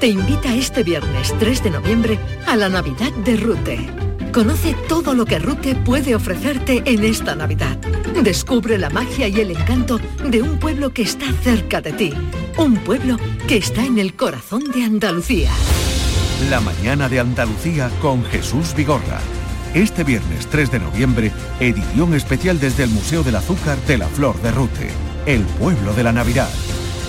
te invita este viernes 3 de noviembre a la Navidad de Rute. Conoce todo lo que Rute puede ofrecerte en esta Navidad. Descubre la magia y el encanto de un pueblo que está cerca de ti. Un pueblo que está en el corazón de Andalucía. La mañana de Andalucía con Jesús Vigorra. Este viernes 3 de noviembre, edición especial desde el Museo del Azúcar de la Flor de Rute, el pueblo de la Navidad.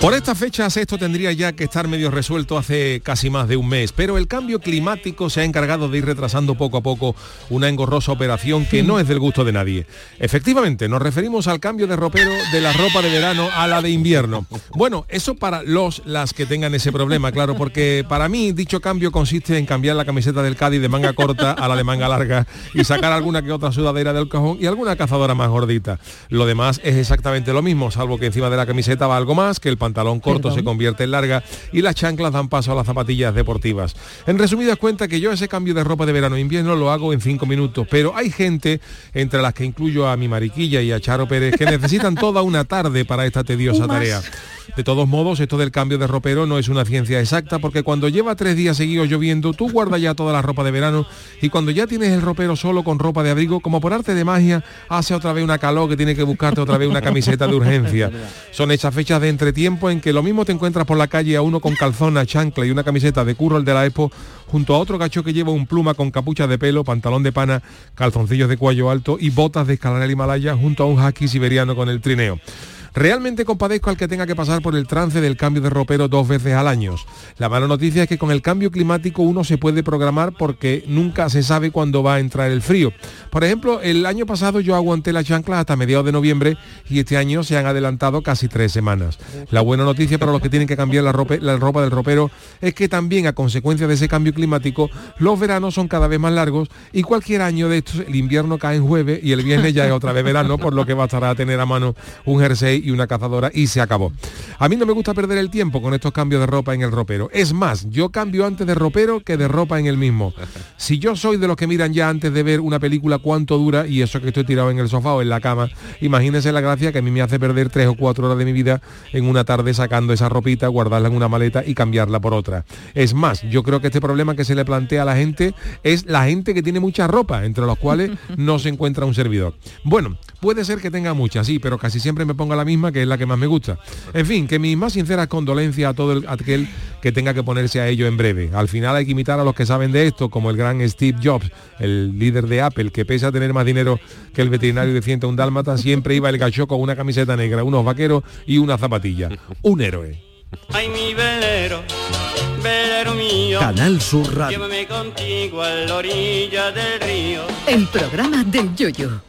Por estas fechas esto tendría ya que estar medio resuelto hace casi más de un mes, pero el cambio climático se ha encargado de ir retrasando poco a poco una engorrosa operación que no es del gusto de nadie. Efectivamente, nos referimos al cambio de ropero de la ropa de verano a la de invierno. Bueno, eso para los, las que tengan ese problema, claro, porque para mí dicho cambio consiste en cambiar la camiseta del Cádiz de manga corta a la de manga larga y sacar alguna que otra sudadera del cajón y alguna cazadora más gordita. Lo demás es exactamente lo mismo, salvo que encima de la camiseta va algo más, que el pantalón corto se convierte en larga y las chanclas dan paso a las zapatillas deportivas. En resumidas cuentas que yo ese cambio de ropa de verano e invierno lo hago en cinco minutos, pero hay gente, entre las que incluyo a mi mariquilla y a Charo Pérez, que necesitan toda una tarde para esta tediosa tarea. De todos modos, esto del cambio de ropero no es una ciencia exacta porque cuando lleva tres días seguidos lloviendo, tú guardas ya toda la ropa de verano y cuando ya tienes el ropero solo con ropa de abrigo, como por arte de magia, hace otra vez una calor que tiene que buscarte otra vez una camiseta de urgencia. Son hechas fechas de entretiempo en que lo mismo te encuentras por la calle a uno con calzona, chancla y una camiseta de curro el de la Expo, junto a otro gacho que lleva un pluma con capucha de pelo, pantalón de pana, calzoncillos de cuello alto y botas de escalar el Himalaya junto a un haki siberiano con el trineo. Realmente compadezco al que tenga que pasar por el trance del cambio de ropero dos veces al año. La mala noticia es que con el cambio climático uno se puede programar porque nunca se sabe cuándo va a entrar el frío. Por ejemplo, el año pasado yo aguanté la chancla hasta mediados de noviembre y este año se han adelantado casi tres semanas. La buena noticia para los que tienen que cambiar la ropa, la ropa del ropero es que también a consecuencia de ese cambio climático los veranos son cada vez más largos y cualquier año de estos el invierno cae en jueves y el viernes ya es otra vez verano, por lo que bastará tener a mano un jersey y una cazadora y se acabó. A mí no me gusta perder el tiempo con estos cambios de ropa en el ropero. Es más, yo cambio antes de ropero que de ropa en el mismo. Si yo soy de los que miran ya antes de ver una película cuánto dura y eso que estoy tirado en el sofá o en la cama, imagínense la gracia que a mí me hace perder tres o cuatro horas de mi vida en una tarde sacando esa ropita, guardarla en una maleta y cambiarla por otra. Es más, yo creo que este problema que se le plantea a la gente es la gente que tiene mucha ropa, entre los cuales no se encuentra un servidor. Bueno, Puede ser que tenga muchas, sí, pero casi siempre me ponga la misma, que es la que más me gusta. En fin, que mis más sinceras condolencias a todo el, aquel que tenga que ponerse a ello en breve. Al final hay que imitar a los que saben de esto, como el gran Steve Jobs, el líder de Apple, que pese a tener más dinero que el veterinario de un dálmata, siempre iba el gacho con una camiseta negra, unos vaqueros y una zapatilla. Un héroe. Ay, mi velero, velero mío. Canal Sur Radio. Llévame contigo a la orilla del río. El programa del yoyo.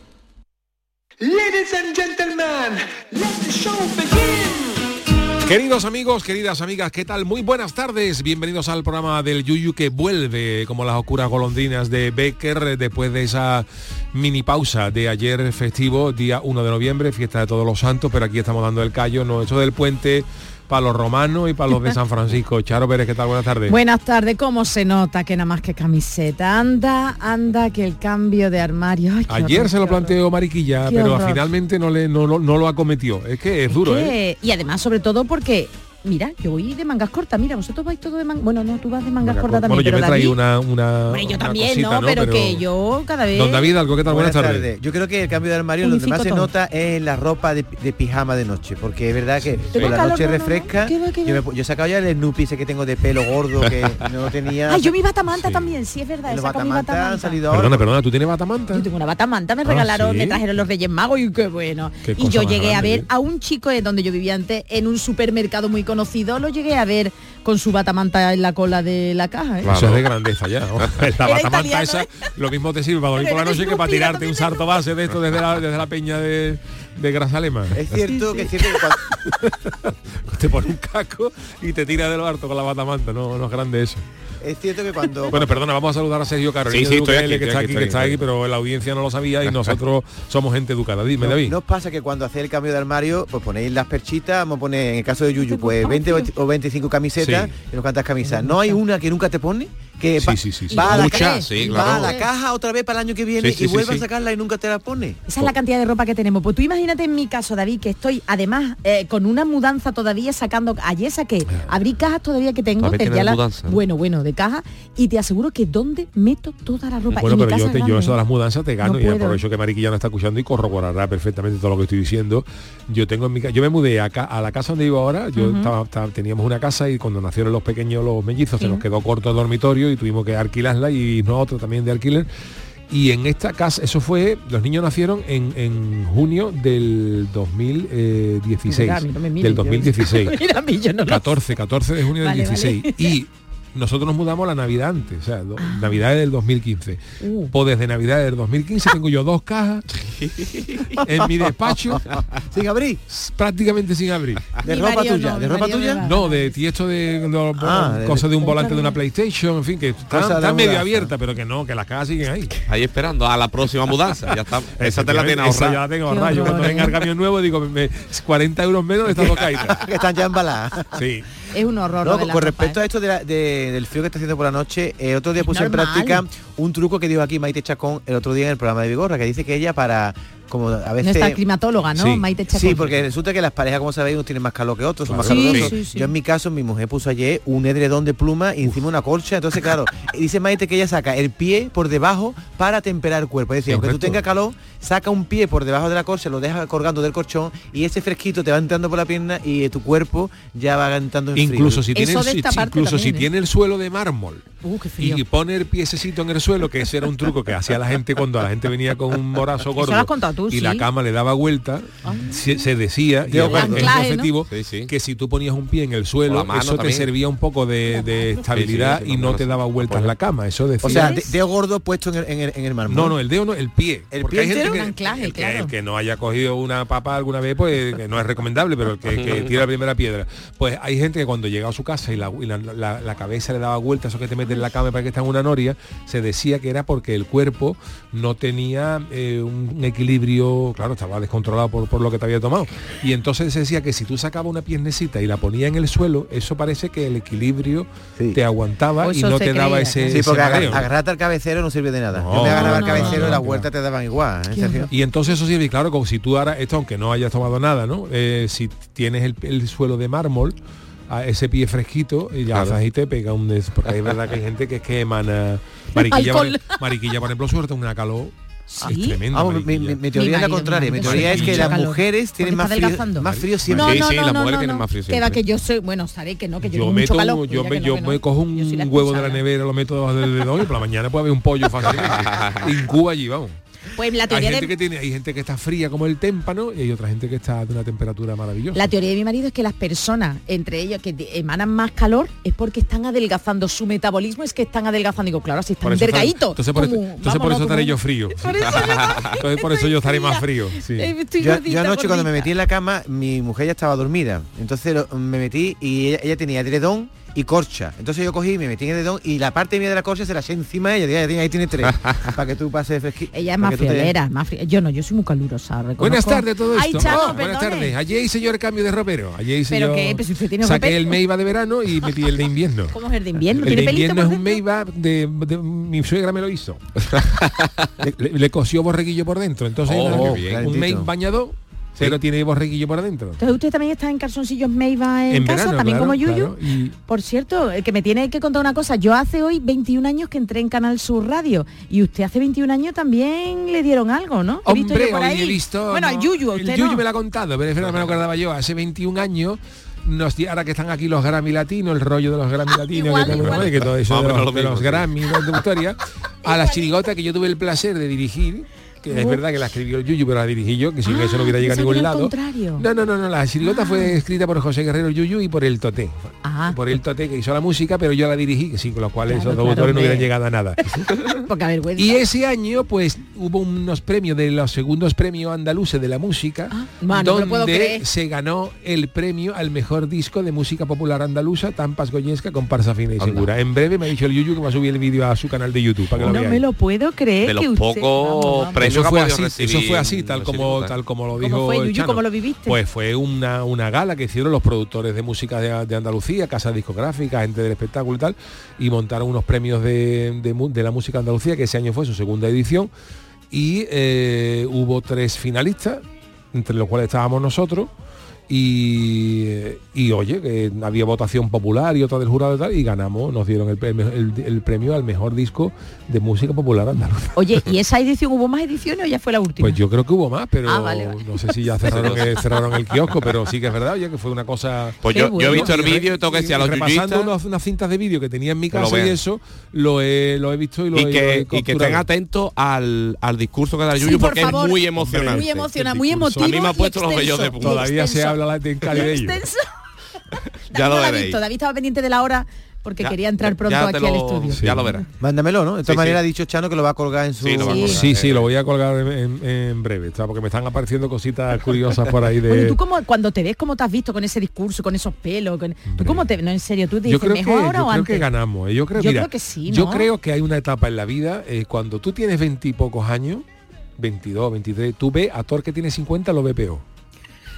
Ladies and gentlemen, let the show begin. Queridos amigos, queridas amigas, ¿qué tal? Muy buenas tardes. Bienvenidos al programa del Yuyu que vuelve como las oscuras golondrinas de Becker después de esa mini pausa de ayer festivo, día 1 de noviembre, fiesta de todos los santos, pero aquí estamos dando el callo, no eso del puente para los romanos y para los de San Francisco. Charo Pérez, ¿qué tal? Buenas tardes. Buenas tardes, ¿cómo se nota que nada más que camiseta? Anda, anda, que el cambio de armario... Ayer se lo planteó Mariquilla, pero finalmente no, le, no, no, lo acometió. Es que es duro, ¿eh? Y además, sobre todo porque Mira, yo voy de mangas cortas. Mira, vosotros vais todo de mangas... Bueno, no, tú vas de mangas cortas también. Bueno, yo me traí una, una, bueno, yo también, ¿no? Pero, que yo cada vez... Don David, ¿algo que tal? Buenas, tardes. Yo creo que el cambio de armario lo que más se nota es la ropa de, pijama de noche. Porque es verdad que por la noche refresca. Yo, he sacado ya el Snoopy ese que tengo de pelo gordo que no tenía... Ay, yo mi batamanta también, sí, es verdad. Los batamanta han salido ahora. Perdona, perdona, ¿tú tienes batamanta? Yo tengo una batamanta, me ah, regalaron, me trajeron los Reyes Magos y qué bueno. y yo llegué a ver a un chico donde yo vivía antes en un supermercado muy conocido, lo llegué a ver con su batamanta en la cola de la caja. ¿eh? Eso es de grandeza ya. La batamanta esa, ¿eh? lo mismo te sirve para dormir por la noche que para tirarte un sarto base de esto desde la, desde la peña de, de Grasalema. Es cierto que es cierto que cuando... te pone un casco y te tira de lo harto con la batamanta, no, no es grande eso. Es cierto que cuando... Bueno, perdona, vamos a saludar a Sergio Caro, sí, sí, que está aquí, que está aquí, pero la audiencia no lo sabía y nosotros somos gente educada. Dime, David. ¿No pasa que cuando hacéis el cambio de armario, pues ponéis las perchitas, vamos a poner, en el caso de Yuyu, pues 20 o 25 camisetas y unos cuantas camisas? ¿No hay una que nunca te pone? Que sí, sí, sí, va, a la, caja, va a la caja otra vez para el año que viene y vuelve a sacarla y nunca te la pone. Esa es la cantidad de ropa que tenemos. Pues tú imagínate en mi caso, David, que estoy además eh, con una mudanza todavía sacando ayer que ah. abrí cajas todavía que tengo, la, bueno, bueno, de caja, y te aseguro que dónde meto toda la ropa. Bueno, pero yo, te, yo eso de las mudanzas te gano y por eso que Mariquilla no está escuchando y corroborará perfectamente todo lo que estoy diciendo. Yo tengo en mi yo me mudé acá, a la casa donde vivo ahora, yo teníamos una casa y cuando nacieron los pequeños los mellizos se nos quedó corto el dormitorio y tuvimos que alquilar y no otro también de alquiler. Y en esta casa, eso fue, los niños nacieron en, junio del 2016. del 2016. 14, 14 de junio del 16. Y nosotros nos mudamos la Navidad antes, o sea, ah. Navidad del 2015. Uh. Pues desde Navidad del 2015 tengo yo dos cajas en mi despacho. ¿Sin abrir? Prácticamente sin abrir. ¿De ropa tuya? ¿De ropa tuya? No, de tiesto de, ah, cosas de, un volante de una PlayStation, en fin, que está, medio abierta, pero que no, que las cajas siguen ahí. Ahí esperando a la próxima mudanza. Ya está. Esa te la tiene ahorrada. ya la tengo ahorrada. Yo cuando venga el camión nuevo digo, 40 euros menos de estas dos cajitas. que están ya embaladas. Sí es un horror. con respecto a ¿eh? esto del frío que está haciendo por la noche, eh, otro día puse en práctica un truco que dio aquí Maite Chacón el otro día en el programa de Vigorra, que dice que ella para como a veces nuestra climatóloga no sí. Maite Chacón sí porque resulta que las parejas como sabéis unos tienen más calor que otros son más calurosos. yo en mi caso mi mujer puso ayer un edredón de pluma y encima una colcha entonces claro dice Maite que ella saca el pie por debajo para temperar el cuerpo. Es decir aunque tú tengas calor saca un pie por debajo de la colcha lo deja colgando del colchón y ese fresquito te va entrando por la pierna y tu cuerpo ya va entrando en incluso si tiene incluso si ¿eh? tiene el suelo de mármol uh, y pone el piececito en el suelo que ese era un truco que hacía la gente cuando la gente venía con un morazo gordo y la cama le daba vuelta, se, decía, y es que si tú ponías un pie en el suelo, eso te servía un poco de, estabilidad y no te daba vueltas la cama. Eso decía. O sea, dedo gordo puesto en el, en el, mármol. No, no, el dedo no, el pie. El pie hay gente que, que, no haya cogido una papa alguna vez, pues que no es recomendable, pero el que, tira la primera piedra. Pues hay gente que cuando llegaba a su casa y, la, cabeza le daba vueltas, eso que te mete en la cama para que está en una noria, se decía que era porque el cuerpo no tenía eh, un equilibrio claro, estaba descontrolado por, lo que te había tomado. Y entonces se decía que si tú sacabas una piernecita y la ponía en el suelo, eso parece que el equilibrio te aguantaba y no te daba ese Sí, porque agarrarte al cabecero no sirve de nada. Yo me agarraba al cabecero y la vuelta te daban igual. ¿eh, y entonces eso sirve, claro, como si tú ahora, esto aunque no hayas tomado nada, ¿no? Eh, si tienes el, suelo de mármol, a ese pie fresquito y ya claro. y te pega un des porque es verdad que hay gente que es que emana mariquilla, por, mariquilla por ejemplo suerte una calor Sí. Es tremendo. Vamos, mi, mi- mi teoría es la contraria. Mi teoría es que las mujeres tienen más frío, más frío siempre. No, no, no, no, no, no. Que va que yo soy, bueno, sabéis que no, que yo, Yo tengo meto, mucho calor. yo, me, yo que no. me cojo un huevo de la nevera, lo meto debajo del dedo y por la mañana puede haber un pollo fácil. Incuba allí, vamos. Pues la Hay teoría gente de que tiene, hay gente que está fría como el témpano y hay otra gente que está de una temperatura maravillosa. La teoría de mi marido es que las personas, entre ellas, que emanan más calor, es porque están adelgazando. Su metabolismo es que están adelgazando. Digo, claro, si están eso delgaditos. entonces por, eso- como- entonces por eso estaré como- yo frío. Por eso yo entonces por eso yo estaré más frío. sí. Eh, estoy Yo, anoche cuando me metí en la cama, mi mujer ya estaba dormida. Entonces lo- me metí y ella, ella tenía edredón y corcha. Entonces yo cogí, me metí en edredón y la parte mía de la corcha se la eché encima de ella. Dije, Ahí tiene tres. para que tú pases fresquito. Ella es más friolera, más fri- Yo no, yo soy muy calurosa. reconozco. Buenas tardes todo Ay, esto. Chano, Oh, buenas tardes. Ayer hice yo el cambio de ropero. Ayer hice ¿Pero yo qué? Pues si usted tiene saqué ropero. el Meiba de verano y metí el de invierno. ¿Cómo es el de invierno? El ¿Tiene de pelito invierno es un? Meiba de, de- mi suegra me lo hizo. le, le- le cosió borreguillo por dentro. Entonces Oh, bien. un. Meiba bañado, pero tiene borreguillo por adentro. Entonces usted también está en calzoncillos Meiva en, En casa, verano, también claro, como Yuyu. claro, y- Por cierto, eh, que me tiene que contar una cosa. Yo hace hoy 21 años que entré en Canal Sur Radio y usted hace 21 años también le dieron algo, ¿no? He visto Hombre, yo por hoy ahí. he visto... Bueno, ¿no? al Yuyu, a El Yuyu no. me lo ha contado, pero es verdad, no me lo acordaba yo. Hace 21 años nos di- ahora que están aquí los Grammy latinos, el rollo de los Grammy latinos, Igual, que, igual. que todo eso de los, lo de los sí. Grammy de Victoria, a la chirigota que yo tuve el placer de dirigir, que es verdad que la escribió el Yuyu, pero la dirigí yo, que sin Ah, eso no hubiera llegado a ningún lado. contrario. No, no, no, no, la chirigota Ah. fue escrita por José Guerrero Yuyu y por el Toté. Ah, Por el Toté que hizo la música, pero yo la dirigí, que sí, con lo cual Claro, esos dos claro, autores no hubieran llegado a nada. poca vergüenza. Y ese año, pues, hubo unos premios de los segundos premios andaluces de la música, Ah, donde creer. se ganó el premio al mejor disco de música popular andaluza, Tampas Goyesca, con Parsa Fina y Anda. Segura. En breve me ha dicho el Yuyu que va a subir el vídeo a su canal de YouTube para que lo no me lo puedo creer De los que usted... pocos Vamos, vamos. premios Eso fue, así, recibir eso fue así, en tal como, tal como lo ¿Cómo dijo fue, Yuyu? Chano. ¿Cómo lo viviste? Pues fue una, una gala que hicieron los productores de música de, de Andalucía, casas discográficas, gente del espectáculo y tal, y montaron unos premios de, de la música Andalucía, que ese año fue su segunda edición, y eh, hubo tres finalistas, entre los cuales estábamos nosotros, y, y oye, que había votación popular y otra del jurado y tal, y ganamos, nos dieron el premio, el, el premio al mejor disco de música popular andaluza. Oye, ¿y esa edición hubo más ediciones o ya fue la última? Pues yo creo que hubo más, pero Ah, vale, vale. no sé si ya cerraron el, cerraron el kiosco, pero sí que es verdad, oye, que fue una cosa... Pues yo, he visto el vídeo y tengo que decir a los repasando unos- unas cintas de vídeo que tenía en mi Que lo casa y eso, lo he, lo he visto y lo, y he- lo he que, y que estén atentos al, al discurso que da el Sí, Yuyu por porque favor. es muy emocionante. Muy emocionante, muy emotivo. A mí me ha puesto los vellos de punta. Todavía se. Habla la en. Ya lo veréis. visto, David estaba pendiente de la hora porque Ya- quería entrar pronto aquí al estudio. Ya lo verás. Mándamelo, ¿no? De todas Sí, maneras sí. ha dicho Chano que lo va a colgar en su... Sí, lo Sí. colgar. Sí, sí, lo voy a colgar en, en- en breve, está, porque me están apareciendo cositas curiosas por ahí de... Bueno, ¿y tú cómo, cuando te ves, cómo te has visto con ese discurso, con esos pelos? con- ¿Tú cómo te No, en serio, tú te yo dices, ¿mejor ahora yo o creo antes? que ganamos. ¿eh? Yo creo, Yo mira, creo que sí, Yo ¿no? creo que hay una etapa en la vida, eh, cuando tú tienes veintipocos años, 22, 23, tú ves a Thor que tiene 50, lo ves peor.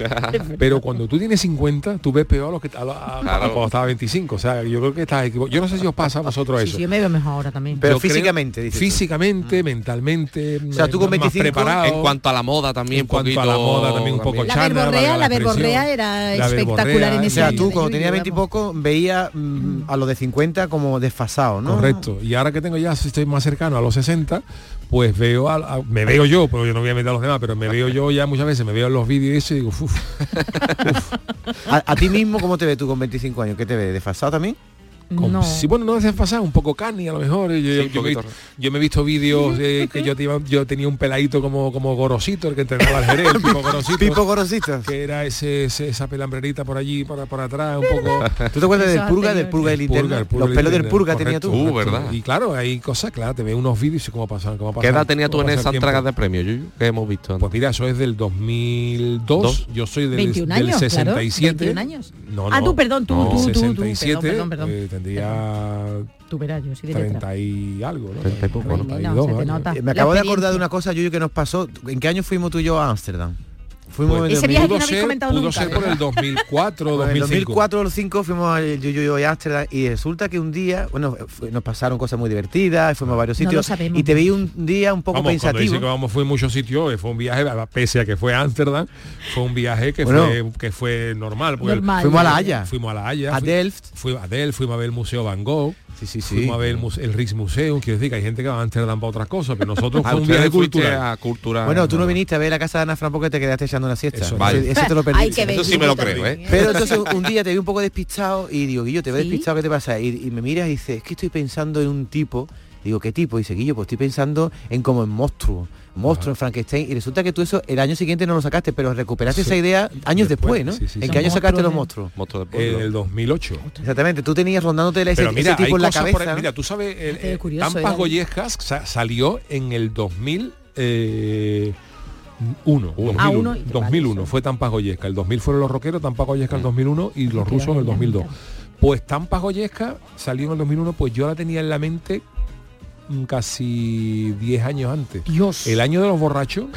Pero cuando tú tienes 50, tú ves peor a los que a, a- a Claro. cuando estaba 25. O sea, yo creo que estás equivocado. Yo no sé si os pasa a vosotros Sí, eso. sí, yo me veo mejor ahora también. Pero Yo creo- físicamente, dices tú. Físicamente, mentalmente. O sea, tú con más 25, preparado. En cuanto a la moda también, En cuanto poquito, a la moda también un poco la chana, verborrea, la verborrea era La espectacular verborrea, en O ese sea, vídeo tú cuando tenías 20 y poco veía mm, a los de 50 como desfasado, ¿no? Correcto. Y ahora que tengo ya, si estoy más cercano a los 60, pues veo, a, a- me veo yo, pero yo no voy a meter a los demás, pero me veo yo ya muchas veces, me veo en los vídeos y eso y digo, "Uf". A, a ti mismo, ¿cómo te ves tú con 25 años? ¿Qué te ves? ¿Desfasado también? Con- No. Sí, bueno, no desfasado, un poco cani a lo mejor. Yo, Sí, yo- me, yo me he visto vídeos eh, que yo, te iba- yo tenía un peladito como, como gorosito, el que entrenaba al Jerez, el tipo gorosito. Pipo Gorosito. que era ese, ese- esa pelambrerita por allí, por, por atrás, un poco... ¿Tú te acuerdas del purga, del purga del purga Los pelos del purga tenía tú. Uh. ¿verdad? Y claro, hay cosas, claro, te ve unos vídeos y cómo pasan, cómo ¿Qué pasan- edad tenías tú en pasa esa el tiempo. entrega de premios, Yuyu, que hemos visto? Pues mira, eso es del 2002. Dos. Yo soy del, 21 del años, claro, 67. 21 años. No, Ah, no. tú, perdón, tú, no, tú, tú, tú. 67. Perdón, perdón, perdón. eh, tendría Tú verás, yo de letra. 30 y algo, ¿no? 30 y poco, ¿no? 32 No, se te años. nota. Me acabo de acordar de una cosa, Yuyu, que nos pasó. ¿En qué año fuimos tú y yo a Ámsterdam? Fuimos Pues, en Ese el viaje que pudo no habéis ser, comentado pudo nunca, ser por el 2004 Pues en el 2005. 2004 o 2005 fuimos al Yuyu y yo a Ámsterdam y resulta que un día, bueno, fue- nos pasaron cosas muy divertidas, fuimos a varios No lo sitios sabemos. y te vi un día un poco Vamos, cuando dice pensativo. que vamos fue muchos sitios, eh, fue un viaje, pese a que fue a Ámsterdam, fue un viaje que, Bueno. fue, que fue normal. Normal. Fuimos a La Haya. Fuimos a La Haya. A fui- Delft. Fuimos a Delft, fuimos a ver el Museo Van Gogh. Sí, sí, sí. Fuimos a ver el, el Rijksmuseum, quiero decir que hay gente que va a Amsterdam para otras cosas, pero nosotros Ah, fue un viaje cultural. a cultural. Bueno, tú no viniste a ver la casa de Ana Fran porque te quedaste echando una siesta. Eso, vale. Ese te lo Hay perdiste. que ver. Eso sí me lo creo, ¿eh? Pero entonces un día te vi un poco despistado y digo, Guillo, te veo ¿Sí? despistado, ¿qué te pasa? Y, y me miras y dices, es que estoy pensando en un tipo. Digo, ¿qué tipo? Y dice, Guillo, pues estoy pensando en como en monstruo. Monstruo, en Frankenstein. Y resulta que tú eso el año siguiente no lo sacaste, pero recuperaste esa idea años después, ¿no? sí, sí, ¿En sí. qué año Los sacaste los monstruos, monstruos? Monstruo de En el 2008. Exactamente, tú tenías rondándote ese, Pero mira, ese tipo hay en la cosas cabeza. por ahí- mira, tú sabes, el, eh, curioso, Tampas. Goyescas sa- salió en el 2000 eh, uno, 2001, Ah, uno y- 2001 vale, fue Tampas Goyesca, el 2000 fueron los rockeros, Tampas Goyesca el 2001 y los rusos en el 2002. Pues Tampas Goyesca salió en el 2001, pues yo la tenía en la mente casi 10 años antes. Dios. El año de los borrachos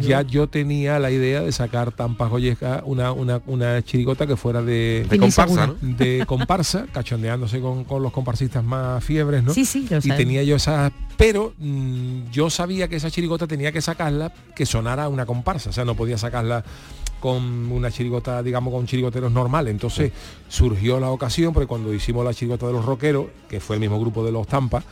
ya yo tenía la idea de sacar Tampas Goyesca una, una, una chirigota que fuera de, De comparsa, ¿no? de comparsa, cachondeándose con, con los comparsistas más fiebres, ¿no? Sí, sí, lo y tenía yo esa pero mm, yo sabía que esa chirigota tenía que sacarla que sonara una comparsa o sea no podía sacarla con una chirigota digamos con chirigoteros normales entonces surgió la ocasión porque cuando hicimos la chirigota de los rockeros que fue el mismo grupo de los tampas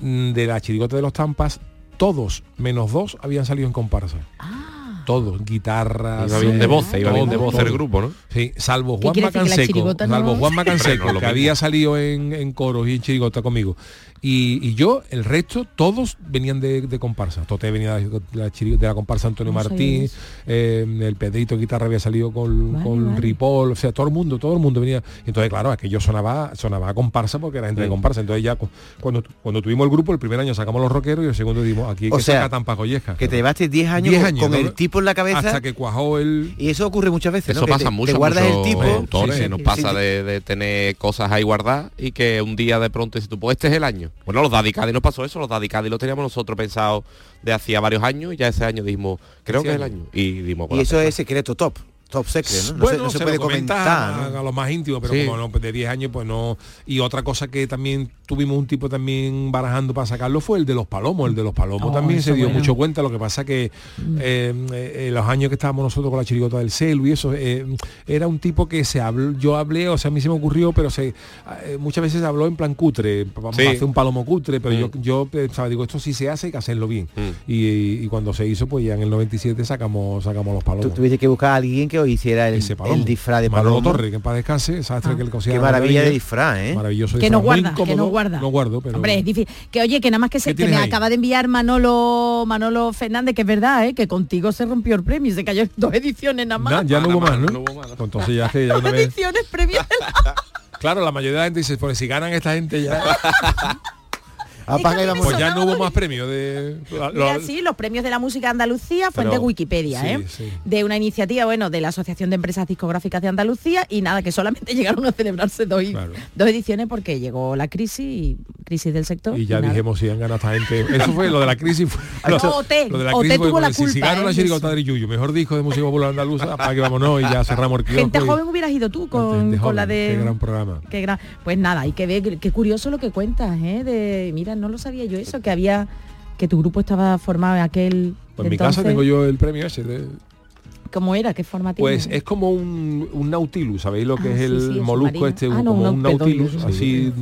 de la chirigota de los tampas todos menos dos habían salido en comparsa Ah. todos guitarras Iba bien de voces, iba bien de voces el grupo, ¿no? Sí, salvo ¿Qué Juan Macanseco, no- salvo Juan Macanseco, que había salido en, en coros y en chirigota conmigo. Y, y yo, el resto, todos venían de, de comparsa. Toté venía de la, de la comparsa Antonio Martín, eh, el Pedrito Guitarra había salido con, Vale, con vale. Ripoll, o sea, todo el mundo, todo el mundo venía. Entonces, claro, aquello sonaba, sonaba a comparsa porque era gente de comparsa. Entonces ya cu- cuando, cuando tuvimos el grupo, el primer año sacamos los rockeros y el segundo dimos aquí O que sea, sacar Tampa Goyesca. Que te llevaste 10 años, 10 con- años, con ¿no? el tipo en la cabeza. Hasta que cuajó el... Y eso ocurre muchas veces, Eso ¿no? Que pasa te, mucho, te guardas mucho el tipo. autores, Sí, sí, nos sí, pasa sí. De, de tener cosas ahí guardadas y que un día de pronto dices tú, pues este es el año. Bueno, los Daddy Caddy nos pasó eso, los Daddy Caddy lo teníamos nosotros pensado de hacía varios años y ya ese año dijimos, creo que es el año. Y dimos Y eso tecla. es secreto top. Top secret, ¿no? No bueno, se, no se se puede lo comenta comentar. ¿no? a los más íntimos, pero Sí. como no, pues de 10 años, pues no. Y otra cosa que también tuvimos un tipo también barajando para sacarlo fue el de los palomos. El de los palomos Oh, también se dio bueno. mucho cuenta. Lo que pasa que eh, eh, los años que estábamos nosotros con la chirigota del celu y eso, eh, era un tipo que se habló, yo hablé, o sea, a mí se me ocurrió, pero se eh, muchas veces se habló en plan cutre, vamos Sí. a hacer un palomo cutre, pero Mm. yo, yo pensaba, digo, esto sí se hace, hay que hacerlo bien. Mm. Y, y cuando se hizo, pues ya en el 97 sacamos, sacamos los Tú palomos. tuviste que buscar a alguien que hiciera el, disfraz de Manolo. Torre, que paz descanse, sastre Ah. que Qué la maravilla de disfraz, ¿eh? Maravilloso Que disfraz, no muy guarda, que incómodo. no guarda. No guardo, pero... Hombre, es difícil. Que oye, que nada más que, se, ¿Qué que me ahí? acaba de enviar Manolo Manolo Fernández, que es verdad, ¿eh? que contigo se rompió el premio y se cayó en dos ediciones nada más. Nah, ya no hubo más, ¿no? no hubo más, ¿no? Pues entonces ya que ya Dos una vez... ediciones premios. Claro, la mayoría de la gente dice, pues si ganan esta gente ya... Apaga y Déjame vamos. Pues ya no hubo más premios de... la- Mira, sí, los premios de la música de Andalucía, fuente Pero- Wikipedia, sí, ¿eh? sí. De una iniciativa, bueno, de la Asociación de Empresas Discográficas de Andalucía y nada, que solamente llegaron a celebrarse dos, Claro. dos ediciones porque llegó la crisis y crisis del sector. Y ya dijimos si han ganado esta gente. Eso fue lo de la crisis. Fue, lo, No, OT, lo de la crisis fue tuvo la si ¿eh? la de chirigota eso. de Yuyu, mejor disco de música popular andaluza, para que vámonos y ya cerramos el. Gente y- joven hubieras ido tú con, Gente con la de... Qué gran programa. Qué gran- Pues nada, hay que ver, qué curioso lo que cuentas, ¿eh? De, mira, no lo sabía yo eso, que había, que tu grupo estaba formado en aquel... Pues en mi casa tengo yo el premio ese. de- ¿Cómo era? ¿Qué forma tiene? Pues es como un, un nautilus, ¿sabéis lo que Ah, es sí, el sí, molusco este? Ah, no, como un nautilus, sí. así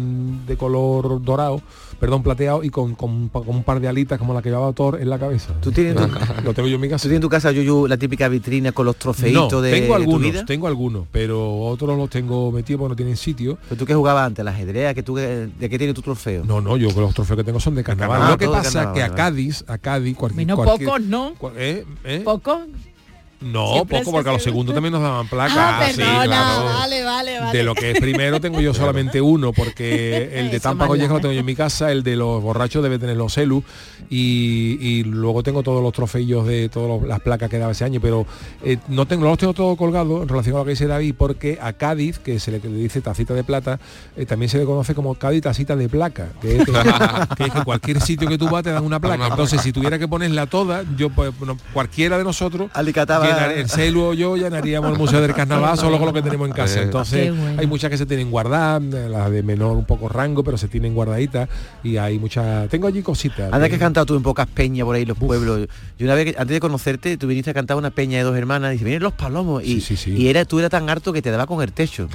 de color dorado, perdón, plateado y con, con, con un par de alitas como la que llevaba Thor en la cabeza. ¿Tú tienes, tu, Lo tengo yo en mi tú casa. tienes en tu casa, Yuyu, la típica vitrina con los trofeitos No, de, tengo de tu algunos, vida? tengo algunos, pero otros los tengo metidos porque no tienen sitio. ¿Pero tú qué jugabas antes? ¿La ajedrez? ¿Que tú, qué- ¿De qué tiene tu trofeo? No, no, yo con los trofeos que tengo son de carnaval. carnaval, Lo que pasa es que a. Cádiz, a Cádiz, cualquier, Menos cualquier- pocos, ¿no? cua- ¿eh? ¿eh? ¿Poco? No, Siempre poco, porque a los segundos también nos daban placas. Ah, sí, claro. vale, vale, vale. De lo que es primero tengo yo solamente uno, porque el de Tampa más Golleja lo tengo yo en mi casa, el de los borrachos debe tener los celu y, y luego tengo todos los trofeos de todas las placas que daba ese año, pero eh, no tengo, no los tengo todos colgados en relación a lo que dice David, porque a Cádiz, que se le, que le dice tacita de plata, eh, también se le conoce como Cádiz tacita de placa, que es que, que es que cualquier sitio que tú vas te dan una placa. Entonces, si tuviera que ponerla toda, yo pues, bueno, cualquiera de nosotros Alicataba el celu o yo llenaríamos el Museo del Carnaval solo con lo que tenemos en casa. Entonces hay muchas que se tienen guardadas, las de menor un poco rango, pero se tienen guardaditas y hay muchas... Tengo allí cositas. Anda que has cantado tú en pocas peñas por ahí, los pueblos. Yo una vez, antes de conocerte, tú viniste a cantar una peña de dos hermanas y dice, vienen los palomos. Y, y era, tú eras tan harto que te daba con el techo.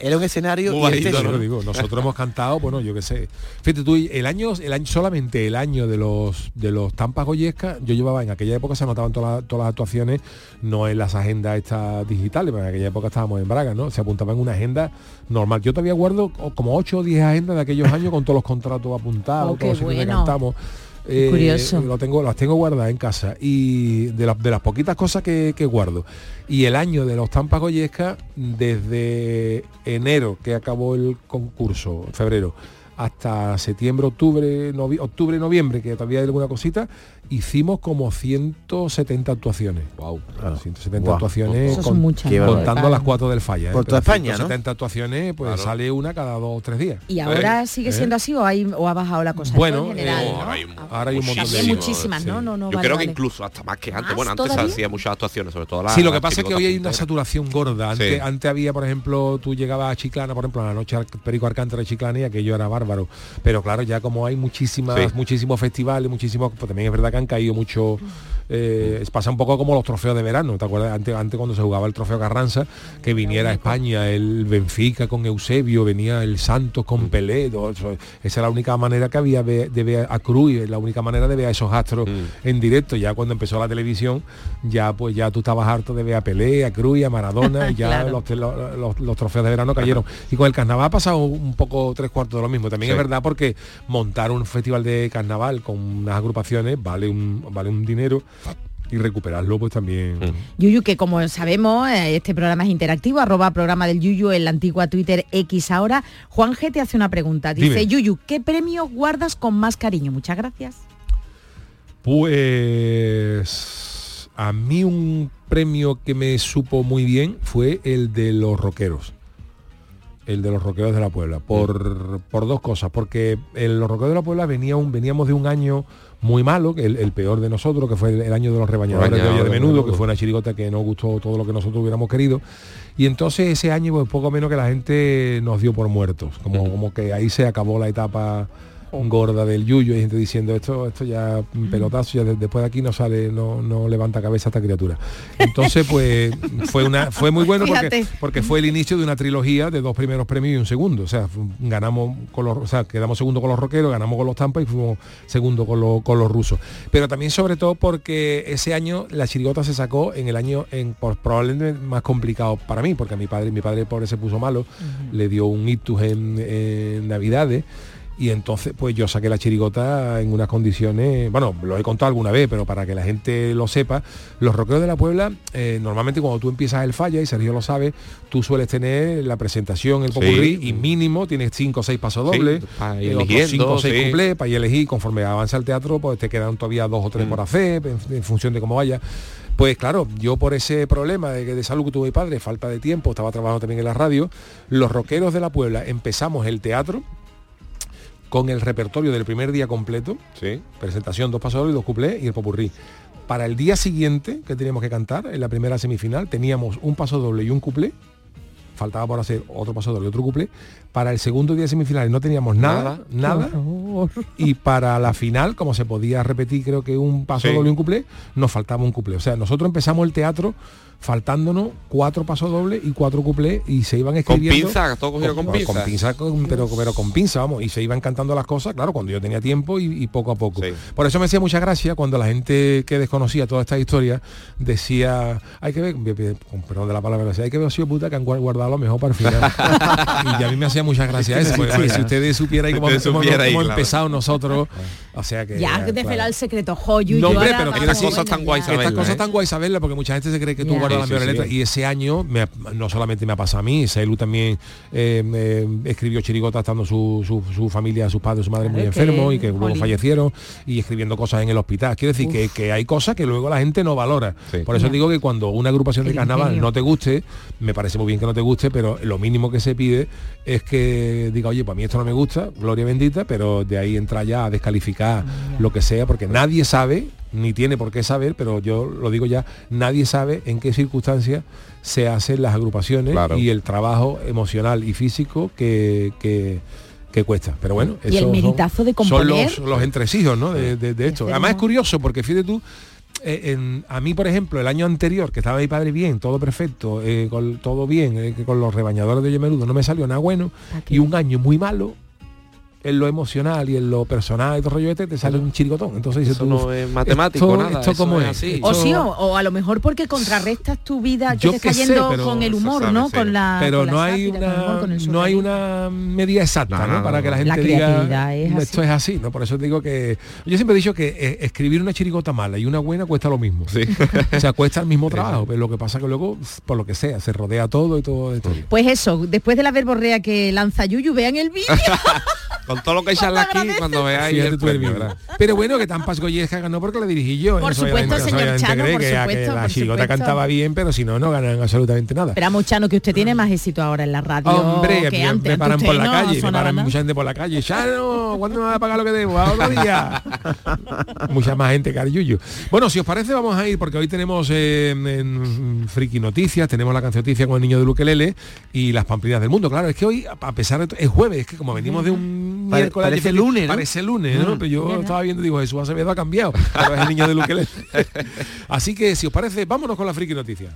era, un, escenario y Digo, nosotros hemos cantado, bueno, yo qué sé. Fíjate tú, el año, el año, solamente el año de los de los Tampas Goyesca, yo llevaba en aquella época se anotaban todas, todas las actuaciones, no en las agendas estas digitales, en aquella época estábamos en Braga, ¿no? Se apuntaban en una agenda normal. Yo todavía guardo como 8 o 10 agendas de aquellos años con todos los contratos apuntados, oh, todos los que cantamos. Eh, Curioso. Lo tengo, las tengo guardadas en casa y de, de las poquitas cosas que, guardo. Y el año de los Tampa Goyesca, desde enero que acabó el concurso, febrero, hasta septiembre, octubre, octubre, noviembre, que todavía hay alguna cosita, hicimos como 170 actuaciones. Wow. 170 actuaciones contando las cuatro del falla. Por ¿eh? toda España, 170 actuaciones, pues sale una cada dos o tres días. ¿Y ahora ¿Eh? sigue siendo así o, hay, o ha bajado la cosa? Bueno, general, ahora, hay, un montón de muchísimas, ¿no? no, no Yo creo que incluso hasta más que antes. Bueno, antes hacía muchas actuaciones, sobre todo las Sí, lo que pasa es que hoy hay una saturación gorda. Antes, antes había, por ejemplo, tú llegabas a Chiclana, por ejemplo, a la noche al Perico Arcántara de Chiclana y aquello era bárbaro. Pero claro, ya como hay muchísimas, muchísimos festivales, muchísimos, pues también es verdad que han caído mucho eh, pasa un poco como los trofeos de verano, ¿te acuerdas? Antes, antes cuando se jugaba el trofeo Carranza, que viniera a España el Benfica con Eusebio, venía el Santos con. Pelé, esa es la única manera que había de, ver a Cruz, la única manera de ver a esos astros mm. en directo. Ya cuando empezó la televisión, ya pues ya tú estabas harto de ver a Pelé, a Cruz y a Maradona, y ya los, trofeos de verano cayeron. Y con el carnaval ha pasado un poco tres cuartos de lo mismo. También es verdad porque montar un festival de carnaval con unas agrupaciones vale un, vale un dinero y recuperarlo pues también. Mm. Yuyu, que como sabemos, eh, este programa es interactivo, arroba programa del Yuyu en la antigua Twitter X ahora. Juan G te hace una pregunta. Dice, Yuyu, ¿qué premio guardas con más cariño? Muchas gracias. Pues a mí un premio que me supo muy bien fue el de los rockeros el de los roqueros de la Puebla, por, por dos cosas, porque el, los roqueros de la Puebla venía un, veníamos de un año muy malo, el, el peor de nosotros, que fue el, año de los rebañadores de olla de, menudo, que fue una chirigota que no gustó todo lo que nosotros hubiéramos querido. Y entonces ese año, pues poco menos que la gente nos dio por muertos, como, como que ahí se acabó la etapa gorda del yuyo, hay gente diciendo esto, esto ya pelotazo, ya después de aquí no sale, no, no levanta cabeza esta criatura. Entonces, pues fue una, fue muy bueno porque, porque fue el inicio de una trilogía de dos primeros premios y un segundo. O sea, ganamos con los, o sea, quedamos segundo con los roqueros, ganamos con los tampas y fuimos segundo con, los, con los rusos. Pero también sobre todo porque ese año la chirigota se sacó en el año en probablemente más complicado para mí, porque a mi padre, mi padre pobre se puso malo, le dio un ictus en, en Navidades y entonces pues yo saqué la chirigota en unas condiciones, bueno, lo he contado alguna vez, pero para que la gente lo sepa, los rockeros de la Puebla, eh, normalmente cuando tú empiezas el falla, y Sergio lo sabe, tú sueles tener la presentación, el popurrí, y mínimo tienes cinco o seis pasos dobles, sí, cinco o seis cumplés, para ir elegir, conforme avanza el teatro, pues te quedan todavía dos o tres mm. por hacer, en, función de cómo vaya. Pues claro, yo por ese problema de, de salud que tuve mi padre, falta de tiempo, estaba trabajando también en la radio, los rockeros de la Puebla empezamos el teatro, con el repertorio del primer día completo, sí. presentación, dos pasos y dos cuplés y el popurrí. Para el día siguiente que teníamos que cantar, en la primera semifinal, teníamos un paso doble y un cuplé, faltaba por hacer otro paso doble y otro cuplé. Para el segundo día de semifinales no teníamos nada, nada. Y para la final, como se podía repetir creo que un paso doble y un cuplé, nos faltaba un cuplé. O sea, nosotros empezamos el teatro faltándonos cuatro pasos dobles y cuatro cuplés y se iban escribiendo con pinza todo cogido con, pinza. con pinza pero pero con pinza vamos y se iban cantando las cosas claro cuando yo tenía tiempo y, poco a poco. Por eso me hacía mucha gracia cuando la gente que desconocía toda esta historia decía hay que ver con perdón de la palabra hay que ver si puta que han guardado lo mejor para el final y a mí me hacía mucha gracia eso porque, si ustedes supieran cómo, hemos empezado nosotros o sea que ya, de el secreto joyo no hombre pero estas cosas tan guay estas cosas tan guay saberla porque mucha gente se cree que tú y ese año no solamente me ha pasado a mí, Selu también eh, escribió Chirigota estando su, su, familia, sus padres, su madre muy enfermo y que luego fallecieron y escribiendo cosas en el hospital. Quiero decir que, que, hay cosas que luego la gente no valora. Por eso digo que cuando una agrupación de carnaval no te guste, me parece muy bien que no te guste guste, pero lo mínimo que se pide es que diga, oye, para mí esto no me gusta, gloria bendita, pero de ahí entra ya a descalificar lo que sea, porque nadie sabe, ni tiene por qué saber, pero yo lo digo ya, nadie sabe en qué circunstancias se hacen las agrupaciones y el trabajo emocional y físico que, que, cuesta. Pero bueno, y el meditazo de componer. Son los, entresijos ¿no? de, esto. Además es curioso porque fíjate tú, eh, a mí, por ejemplo, el año anterior, que estaba mi padre bien, todo perfecto, eh, con, todo bien, eh, con los rebañadores de Yemeludo no me salió nada bueno, y un año muy malo, en lo emocional y en lo personal y todo rollo este te sale un chirigotón. Entonces eso no es matemático, nada. Esto como es, así. O sí, o, a lo mejor porque contrarrestas tu vida que te está yendo con el humor, ¿no? Con la Pero no hay una no hay una medida exacta, ¿no? Para que la gente diga esto es así, ¿no? Por eso digo que yo siempre he dicho que eh, escribir una chirigota mala y una buena cuesta lo mismo. Sí. o sea, cuesta el mismo trabajo, pero lo que pasa que luego por lo que sea, se rodea todo y todo esto. Pues eso, después de la verborrea que lanza Yuyu, vean el vídeo. con todo lo que hay aquí cuando veáis el premio, Pero bueno, que tan Goyesca ganó porque lo dirigí yo. Por supuesto, señor Chano, por que, supuesto, la chirigota cantaba bien, pero si no, no ganan absolutamente nada. Pero Chano, que usted tiene más éxito ahora en la radio Hombre, que antes. Me paran por la calle, me paran mucha gente por la calle. Chano, ¿cuándo me va a pagar lo que debo? Ahora día. mucha más gente que Yuyu. Bueno, si os parece, vamos a ir, porque hoy tenemos eh, en Friki Noticias, tenemos la canción noticia con el niño de Luquelele y las pamplinas del mundo. Claro, es que hoy, a pesar de es jueves, es que como venimos de un parece lunes, Parece lunes, ¿no? Mm. Pero yo estaba viendo y digo, Jesús Acevedo ha cambiado. Pero es el niño de Luquelele. Así que, si os parece, vámonos con la friki noticia.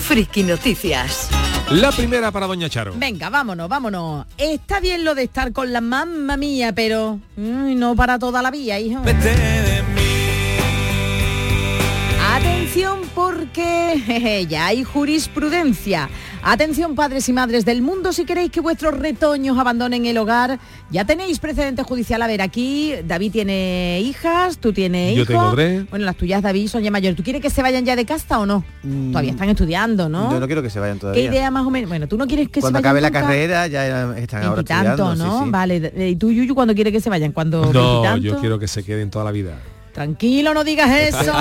Friki Noticias. La primera para Doña Charo. Venga, vámonos, vámonos. Está bien lo de estar con la mamá mía, pero no para toda la vida, hijo. Atención porque ya hay jurisprudencia. Atención padres y madres del mundo, si queréis que vuestros retoños abandonen el hogar, ya tenéis precedente judicial. A ver, aquí David tiene hijas, tú tienes hijos. Yo tengo tres. Bueno, las tuyas, David, son ya mayores. ¿Tú quieres que se vayan ya de casta o no? Mm. Todavía están estudiando, ¿no? Yo no quiero que se vayan todavía. ¿Qué idea más o menos? Bueno, tú no quieres que se vayan Cuando acabe la carrera ya están ahora tanto, ¿no? Vale. ¿Y tú, Yuyu, cuando quieres que se vayan? Cuando No, yo quiero que se queden toda la vida. Tranquilo, no digas eso.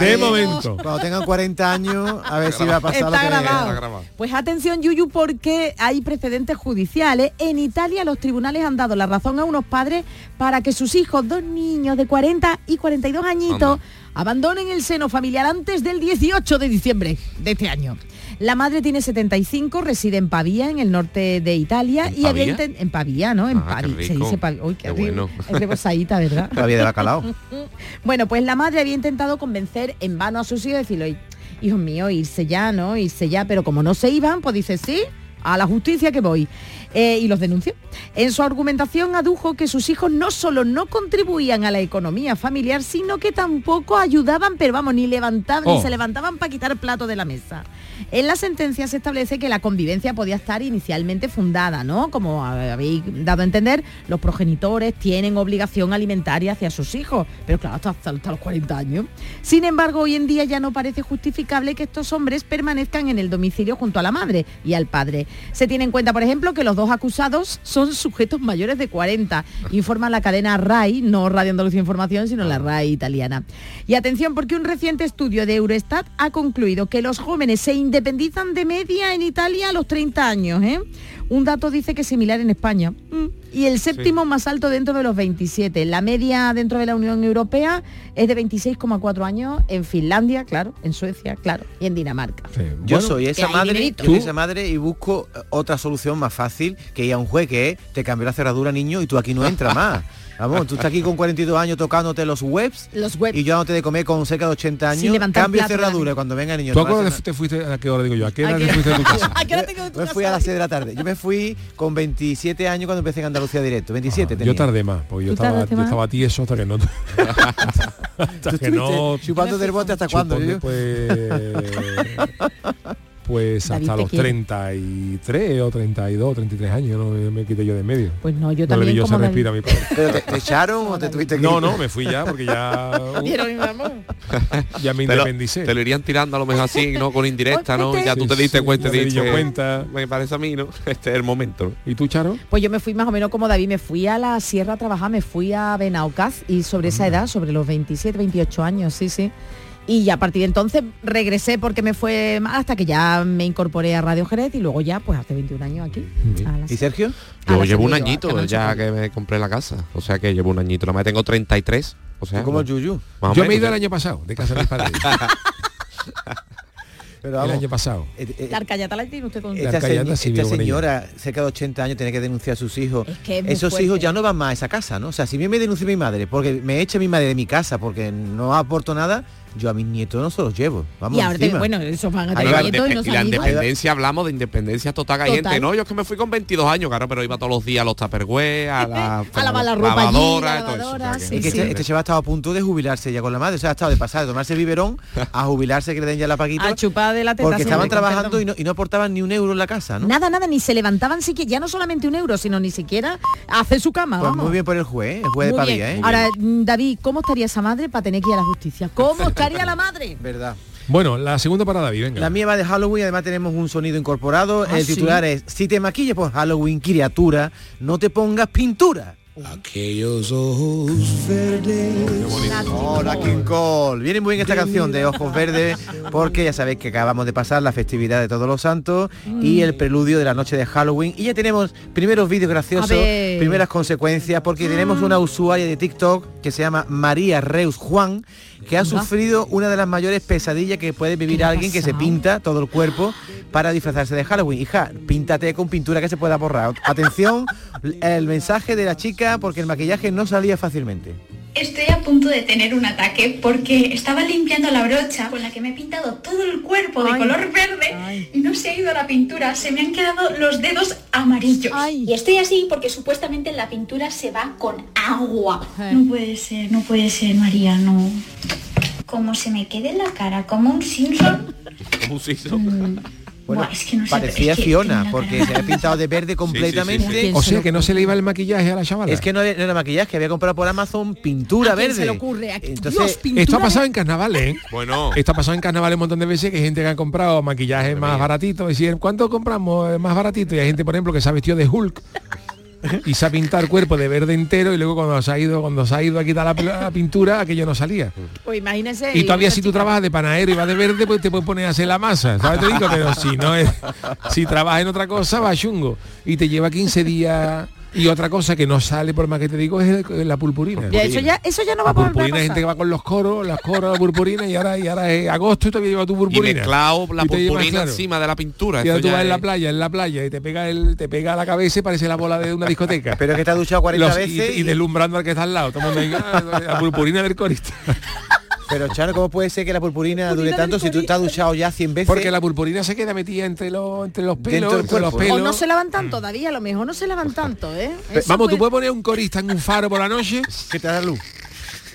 de momento. Cuando tengan 40 años, a ver si va a pasar Está grabado. Pues atención, Yuyu, porque hay precedentes judiciales. En Italia los tribunales han dado la razón a unos padres para que sus hijos, dos niños de 40 y 42 añitos, abandonen el seno familiar antes del 18 de diciembre de este año. La madre tiene 75, reside en Pavía, en el norte de Italia. ¿En y Pavía? en Pavía, ¿no? En ah, Se dice Pavía. Uy, qué, bueno. Es ¿verdad? Pavía de bacalao. bueno, pues la madre había intentado convencer en vano a sus hijos, decirle, hijos míos, irse ya, ¿no? Irse ya, pero como no se iban, pues dice, sí, a la justicia que voy. Eh, y los denunció. En su argumentación adujo que sus hijos no solo no contribuían a la economía familiar, sino que tampoco ayudaban, pero vamos, ni levantaban, ni oh. se levantaban para quitar plato de la mesa. En la sentencia se establece que la convivencia podía estar inicialmente fundada, ¿no? Como habéis dado a entender, los progenitores tienen obligación alimentaria hacia sus hijos, pero claro, hasta, hasta los 40 años. Sin embargo, hoy en día ya no parece justificable que estos hombres permanezcan en el domicilio junto a la madre y al padre. Se tiene en cuenta, por ejemplo, que los dos acusados son sujetos mayores de 40, informa la cadena RAI, no Radio Andalucía Información, sino la RAI italiana. Y atención, porque un reciente estudio de Eurostat ha concluido que los jóvenes se independizan de media en Italia a los 30 años. ¿eh? Un dato dice que es similar en España. Mm. Y el séptimo más alto dentro de los 27. La media dentro de la Unión Europea es de 26,4 años. En Finlandia, claro. En Suecia, claro. Y en Dinamarca. yo soy esa madre, yo soy esa madre y busco eh, otra solución más fácil que ir a un juez que te cambió la cerradura, niño, y tú aquí no entras más. Vamos, tú estás aquí con 42 años tocándote los webs, los webs. y yo no te de comer con cerca de 80 años, cambio cerradura cuando venga el niño. ¿Tú a qué te fuiste? ¿A qué hora digo yo? ¿A qué hora te fuiste de tu casa? ¿A qué hora tengo tu Me fui a las 6 de la tarde. Yo me fui con 27 años cuando empecé en Andalucía directo. 27 tenía. Yo tardé más, porque yo estaba, yo estaba tieso hasta que no... hasta que no... Chupando del bote hasta cuándo, pues pues hasta los 33 o 32, 33 años, no me quité yo de medio. Pues no, yo también. No como se respira mi padre. ¿Pero te, echaron o te tuviste que No, no, me fui ya porque ya. ya me independicé. Te lo irían tirando a lo mejor así, ¿no? Con indirecta, ¿no? Ya tú te diste cuenta te cuenta. Me parece a mí, ¿no? Este es el momento. ¿Y tú, Charo? Pues yo me fui más o menos como David, me fui a la sierra a trabajar, me fui a Benaucaz y sobre esa edad, sobre los 27, 28 años, sí, sí y a partir de entonces regresé porque me fue mal hasta que ya me incorporé a Radio Jerez y luego ya pues hace 21 años aquí. ¿Y Sergio? Yo llevo un añito ya que me compré la casa, o sea que llevo un añito, más tengo 33. O sea, como Yuyu. Yo me he ido el año pasado de casa de mis padres. Pero el año pasado. Eh, eh, la arcayata la tiene usted con Esta, esta señora, cerca de 80 años, tiene que denunciar a sus hijos. Esos hijos ya no van más a esa casa, ¿no? O sea, si bien me denuncia mi madre, porque me echa mi madre de mi casa, porque no aporto nada, yo a mis nietos no se los llevo. Vamos y ahora bueno, eso van a tener nietos y, no y la independencia, hablamos de independencia total. Hay gente, no, yo es que me fui con 22 años, claro, pero iba todos los días a los tupperware, a la, a la, ropa lavadora, allí, lavadora sí, es que este, este, chaval estaba a punto de jubilarse ya con la madre, o sea, ha estado de pasar de tomarse biberón a jubilarse que le den ya la paquita. A chupar de la teta, Porque estaban trabajando y no, y no, aportaban ni un euro en la casa, ¿no? Nada, nada, ni se levantaban siquiera, ya no solamente un euro, sino ni siquiera hace su cama, pues muy bien por el juez, el juez de Pavía, ¿eh? Ahora, David, ¿cómo estaría esa madre para tener que ir a la justicia? ¿Cómo estaría la madre? verdad. Bueno, la segunda parada, venga. La mía va de Halloween, además tenemos un sonido incorporado. Ah, el titular es, si te maquillas por Halloween, criatura, no te pongas pintura. Aquellos ojos verdes. Hola King Cole. Viene muy bien esta canción de Ojos Verdes porque ya sabéis que acabamos de pasar la festividad de Todos los Santos y el preludio de la noche de Halloween. Y ya tenemos primeros vídeos graciosos, primeras consecuencias, porque tenemos una usuaria de TikTok que se llama María Reus Juan que ha sufrido una de las mayores pesadillas que puede vivir alguien que se pinta todo el cuerpo para disfrazarse de Halloween. Hija, píntate con pintura que se pueda borrar. Atención, el mensaje de la chica porque el maquillaje no salía fácilmente. Estoy a punto de tener un ataque porque estaba limpiando la brocha con la que me he pintado todo el cuerpo de color verde y no se ha ido la pintura, se me han quedado los dedos amarillos. Y estoy así porque supuestamente la pintura se va con agua. No puede ser, no puede ser, María, no. Como se me quede la cara como un Simpson. Como un Simpson. Mm. Bueno, parecía Fiona, porque se había pintado de verde completamente. o sea que no se le iba el maquillaje a la chavala. Es que no, era maquillaje, que había comprado por Amazon pintura verde. se le ocurre? Entonces, esto ha pasado en carnaval, ¿eh? Bueno. Esto ha pasado en carnaval un montón de veces que hay gente que ha comprado maquillaje más baratito. Decir, ¿cuánto compramos más baratito? Y hay gente, por ejemplo, que se ha vestido de Hulk y se ha pintado el cuerpo de verde entero y luego cuando se ha ido cuando se ha ido a quitar la, pintura aquello no salía. Pues imagínese y todavía si tú trabajas de panadero y vas de verde pues te puedes poner a hacer la masa ¿sabes? Te digo, pero si no es si trabajas en otra cosa va chungo. Y te lleva 15 días y otra cosa que no sale por más que te digo es la purpurina. eso ya eso ya no va a purpurina. Hay gente que va con los coros, las coros, la purpurina y ahora y ahora es agosto y todavía lleva tu purpurina. Y mezclado la purpurina encima de la pintura. Y tú vas en la playa, en la playa y te pega el te pega la cabeza y parece la bola de una discoteca. Pero que te ha duchado 40 veces y, deslumbrando al que está al lado. la purpurina del corista. Pero Chano, ¿cómo puede ser que la purpurina, dure tanto si tú estás duchado ya 100 veces? Porque la purpurina se queda metida entre los entre los pelos, entre los pelos. O no se lavan todavía, a lo mejor no se lavan tanto, ¿eh? Vamos, tú puedes poner un corista en un faro por la noche que te da luz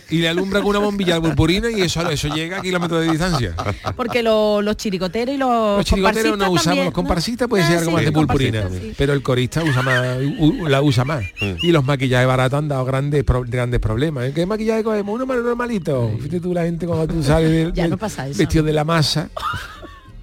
y le alumbra con una bombilla de purpurina y eso, eso llega a kilómetros de distancia. Porque los chiricoteros y los Los chiricoteros no usamos, los comparsistas puede ser algo más de purpurina, pero el corista usa más, la usa más. Mm. Y los maquillajes baratos han dado grandes grandes problemas. ¿eh? ¿Qué maquillaje cogemos? Uno más normalito. Fíjate tú la gente cuando tú sales del, vestido de la masa.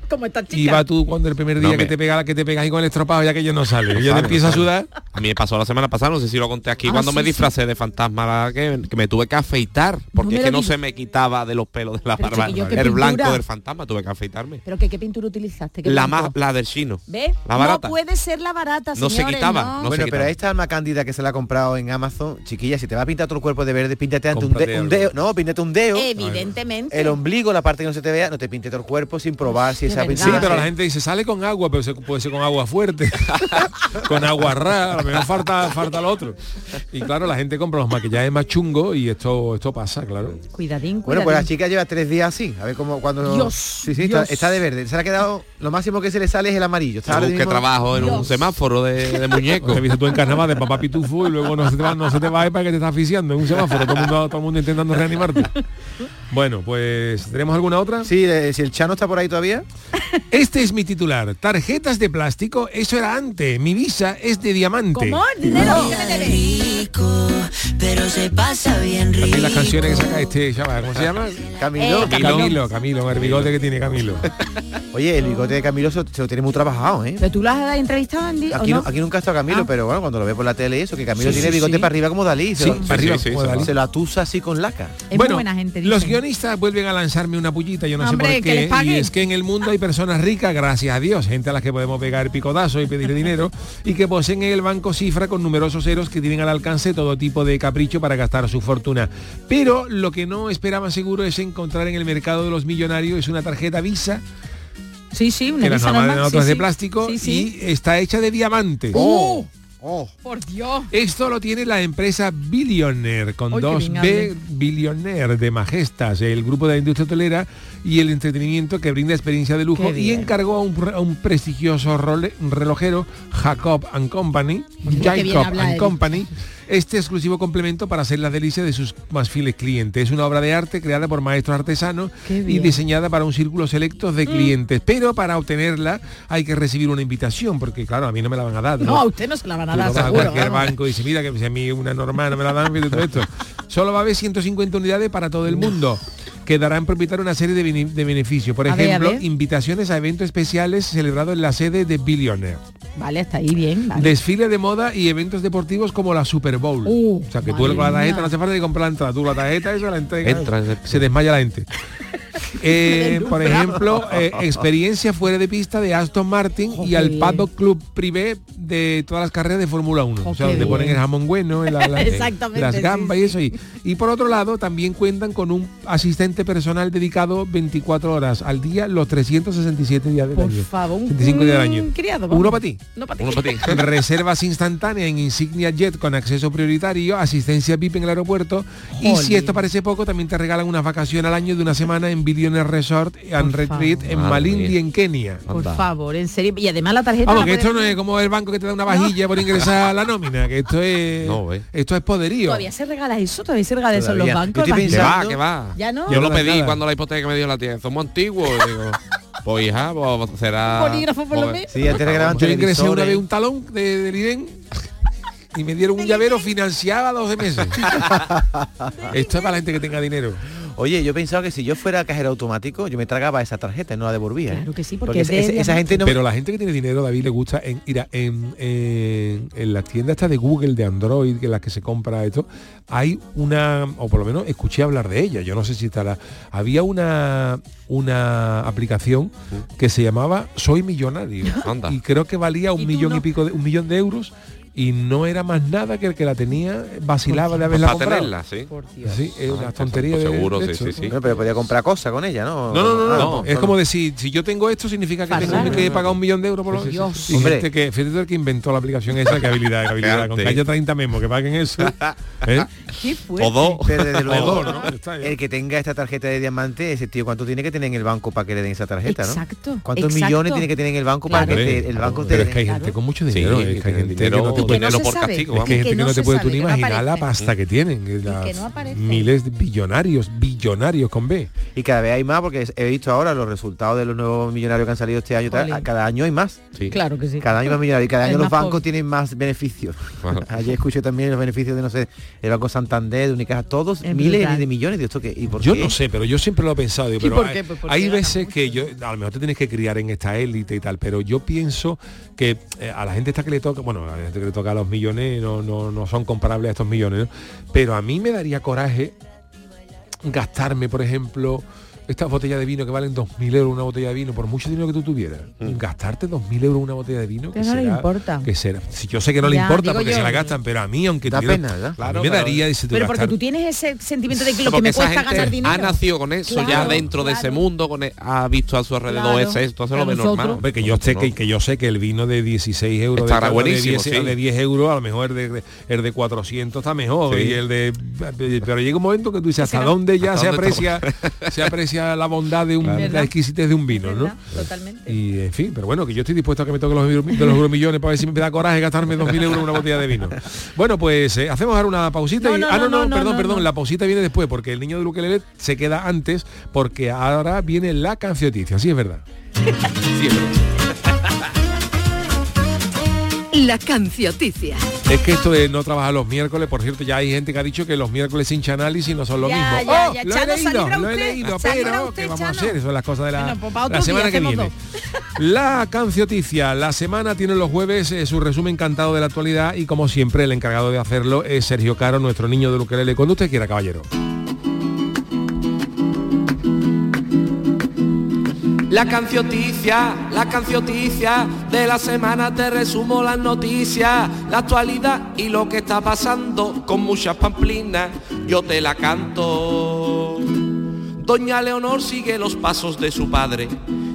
como esta chica. Y va tú cuando el primer día que te pega que te pegas ahí con el estropado ya que yo no sale. ya te empieza a sudar. A mí me pasó la semana pasada, no sé si lo conté aquí, ah, cuando me disfracé de fantasma, que, me tuve que afeitar, porque es que no se me quitaba de los pelos de la barba el blanco del fantasma, tuve que afeitarme. ¿Pero qué, qué pintura utilizaste? la más, la del chino. ¿Ves? La barata. No puede ser la barata, No se quitaba. bueno, pero esta alma cándida que se la ha comprado en Amazon, chiquilla, si te va a pintar todo el cuerpo de verde, píntate ante un, un, dedo. No, píntate un dedo. Evidentemente. El ombligo, la parte que no se te vea, no te pinte todo el cuerpo sin probar si Sí, pero la gente dice, sale con agua, pero se, puede ser con agua fuerte, con agua rara, a lo mejor falta, falta lo otro. Y claro, la gente compra los maquillajes más chungos y esto, esto pasa, claro. Cuidadín, Bueno, pues la chica lleva tres días así, a ver cómo cuando. Dios, sí, sí, Está, de verde. Se le ha quedado, lo máximo que se le sale es el amarillo. Está que trabajo en un semáforo de, de muñeco. Te visto tú en carnaval de papá pitufo y luego no se te va, no se te va para que te está asfixiando en un semáforo, todo el mundo, todo el mundo intentando reanimarte. Bueno, pues ¿tenemos alguna otra? Sí, si el Chano está por ahí todavía. Este es mi titular. Tarjetas de plástico, eso era antes. Mi visa es de diamante. ¿Cómo? Dinero, rico, pero se pasa bien rico. las canciones que saca este chaval, ¿cómo se llama? Camilo. Camilo, Camilo, el bigote que tiene Camilo. Oye, el bigote de Camilo se, lo tiene muy trabajado, ¿eh? ¿Pero tú lo has entrevistado, Andy? Aquí, no? aquí nunca ha estado Camilo, ah. pero bueno, cuando lo ve por la tele eso, que Camilo tiene bigote para arriba como Dalí. Se, lo, arriba, se lo atusa así con laca. Es bueno, buena gente, los guionistas vuelven a lanzarme una pullita, yo no sé por qué. Y es que en el mundo hay personas ricas, gracias a Dios, gente a las que podemos pegar picodazo y pedirle dinero, y que poseen en el banco cifra con numerosos ceros que tienen al alcance todo tipo de capricho para gastar su fortuna. Pero lo que no esperaban seguro es encontrar en el mercado de los millonarios es una tarjeta Visa Sí, sí, una que visa normal, de plástico y está hecha de diamantes. ¡Oh! Oh. Por Dios. Esto lo tiene la empresa Billionaire, con dos B Billionaire de Majestas, el grupo de la industria hotelera y el entretenimiento que brinda experiencia de lujo y encargó a un, prestigioso relojero, Jacob and Company, Jacob and Company, este exclusivo complemento para hacer la delicia de sus más fieles clientes. Es una obra de arte creada por maestros artesanos y diseñada para un círculo selecto de mm. clientes. Pero para obtenerla hay que recibir una invitación, porque claro, a mí no me la van a dar. No, a usted no se la van a dar. A cualquier banco y dice, mira que si a mí una normal no me la dan, todo esto. Solo va a haber 150 unidades para todo el mundo que dará en propietario una serie de, beneficios. Por ejemplo, invitaciones a eventos especiales celebrados en la sede de Billionaire. Vale, está ahí bien. Desfile de moda y eventos deportivos como la Super Bowl. Uh, o sea, que tú con la tarjeta no hace falta de comprar la entrada. Tú la tarjeta, eso la entrega. se desmaya la gente. Eh, por ejemplo, eh, experiencia fuera de pista de Aston Martin y al Paddock Club Privé de todas las carreras de Fórmula 1. o sea, donde ponen el jamón bueno, las gambas y eso. Y, y por otro lado, también cuentan con un asistente personal dedicado 24 horas al día, los 367 días del por año. Favor, días del año. Uno para ti. Uno para ti. Reservas instantáneas en Insignia Jet con acceso prioritario, asistencia VIP en el aeropuerto. Y si esto parece poco, también te regalan una vacación al año de una semana en Billionaire Resort and Retreat en Malindi, en Kenia. Por favor, en serio. Y además la tarjeta... Vamos, que esto no es como el banco que te da una vajilla por ingresar a la nómina, que esto es... esto es poderío. Todavía se regala eso, todavía se regala eso en los bancos. que va, que va. ¿Ya no? Yo lo pedí cuando la hipoteca me dio la tienda. Somos antiguos, digo. Pues hija, pues será... Polígrafo por lo menos. Sí, Yo ingresé una vez un talón de, IDEN y me dieron un llavero financiado a 12 meses. Esto es para la gente que tenga dinero. Oye, yo pensaba que si yo fuera cajero automático, yo me tragaba esa tarjeta y no la devolvía. ¿eh? Claro que sí, porque, esa gente no... Pero la gente que tiene dinero, David, le gusta en ir a, en, en, en las tiendas de Google, de Android, que las que se compra esto, hay una, o por lo menos escuché hablar de ella, yo no sé si estará. Había una una aplicación que se llamaba Soy Millonario. Y creo que valía un millón y pico de un millón de euros y no era más nada que el que la tenía vacilaba de haberla comprado. tenerla, sí. Sí, es una tontería. seguro, sí, sí, sí. pero podía comprar cosas con ella, ¿no? No, no, no, no. es como decir, si yo tengo esto significa que tengo que pagar un millón de euros por lo menos. Y Hombre. que, fíjate el que inventó la aplicación esa, que habilidad, que habilidad. con que haya 30 memos que paguen eso. ¿eh? ¿Qué o dos. O dos, El que tenga esta tarjeta de diamante, ese tío, ¿cuánto tiene que tener en el banco para que le den esa tarjeta, no? Exacto. ¿Cuántos millones tiene que tener en el banco para que el banco te Pero es que hay gente con mucho dinero, es que hay gente que no por castigo. Es que hay gente que no te puede tú ni imaginar la pasta que tienen. Miles de billonarios, billonarios con B. Y cada vez hay más porque he visto ahora los resultados de los nuevos millonarios que han salido este año. Cada año hay más. Claro que sí. Cada año más millonarios. Y cada año los bancos tienen más beneficios. Ayer escuché también los beneficios de, no sé, el Banco Santander, de Unicaja, todos miles de millones de esto que ¿y por Yo no sé, pero yo siempre lo he pensado. pero hay, veces que yo, a lo mejor te tienes que criar en esta élite y tal, pero yo pienso que eh, a la gente está que le toca, bueno, a la gente que le toca a los millones no, no, son comparables a estos millones, pero a mí me daría coraje gastarme, por ejemplo, estas botellas de vino que valen 2.000 euros una botella de vino, por mucho dinero que tú tuvieras, mm. gastarte 2.000 euros una botella de vino, que no le importa. Que será, si yo sé que no le importa porque se la gastan, pero a mí, aunque da pena, claro, me daría dice, Pero porque tú tienes ese sentimiento de que lo que me cuesta ganar dinero. Ha nacido con eso, ya dentro de ese mundo, con e, ha visto a su alrededor ese, esto hace lo menos normal. que yo sé que, que, yo sé que el vino de 16 euros de, buenísimo, de, 10, euros, a lo mejor el de, el de 400 está mejor. Y el de pero llega un momento que tú dices hasta dónde ya se aprecia se aprecia la bondad de un, la exquisitez de un vino, ¿no? Totalmente. Y en fin, pero bueno, que yo estoy dispuesto a que me toque los, de los millones para ver si me da coraje gastarme 2.000 euros en una botella de vino. Bueno, pues eh, hacemos ahora una pausita. y, ah, no, no, perdón, perdón, la pausita viene después, porque el niño de Luquelele se queda antes, porque ahora viene la cancioticia, sí es verdad. sí es verdad. La cancioticia. Es que esto de no trabajar los miércoles, por cierto, ya hay gente que ha dicho que los miércoles sin análisis no son lo mismo. Ya, ¡Oh! ya, lo he Chano, leído, salibra lo he leído, pero usted, ¿qué vamos a Chano. hacer? Eso son las cosas de la, Bueno, pues la semana que viene. La cancioticia, la semana tiene los jueves eh, su resumen encantado de la actualidad y como siempre el encargado de hacerlo es Sergio Caro, nuestro niño de Ukelele. Cuando usted quiera, caballero. La cancioticia, la cancioticia de la semana te resumo las noticias, la actualidad y lo que está pasando con muchas pamplinas, yo te la canto. Doña Leonor sigue los pasos de su padre,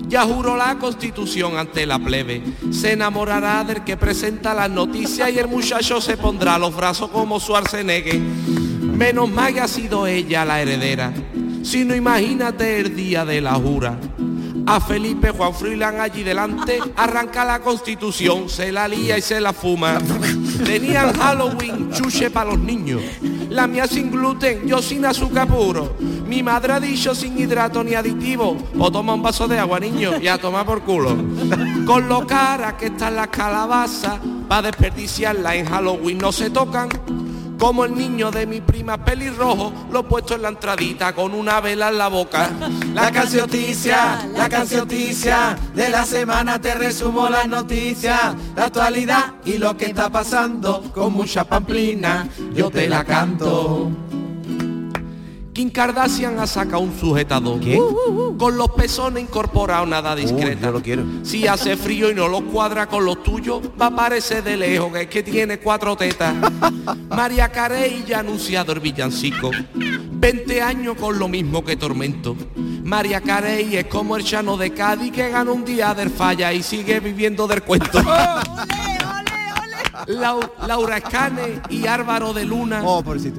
ya juró la constitución ante la plebe, se enamorará del que presenta las noticias y el muchacho se pondrá los brazos como su arsenegue. Menos mal que ha sido ella la heredera, si no imagínate el día de la jura. A Felipe Juan Freeland allí delante arranca la constitución, se la lía y se la fuma. Tenían Halloween, chuche para los niños. La mía sin gluten, yo sin azúcar puro. Mi madre ha dicho sin hidrato ni aditivo. O toma un vaso de agua, niño, y a tomar por culo. Con lo cara que están las calabazas, para desperdiciarla en Halloween no se tocan. Como el niño de mi prima pelirrojo, lo he puesto en la entradita con una vela en la boca. La cancioticia, la cancioticia, de la semana te resumo las noticias, la actualidad y lo que está pasando con mucha pamplina, yo te la canto. Kim Kardashian ha sacado un sujetador con los pezones incorporados nada discreta. yo lo quiero. Si hace frío y no lo cuadra con los tuyos, va a parecer de lejos que es que tiene cuatro tetas. María Carey ya ha anunciado el villancico. 20 años con lo mismo que Tormento. María Carey es como el Chano de Cádiz que gana un día del falla y sigue viviendo del cuento. Lau- Laura Escane y Álvaro de Luna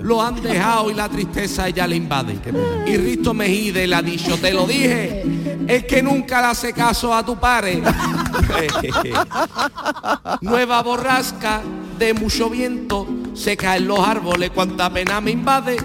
lo han dejado y la tristeza ya le invade. Y Risto Mejide le ha dicho, te lo dije, es que nunca le hace caso a tu pare. Nueva borrasca de mucho viento, se caen los árboles, cuánta pena me invade.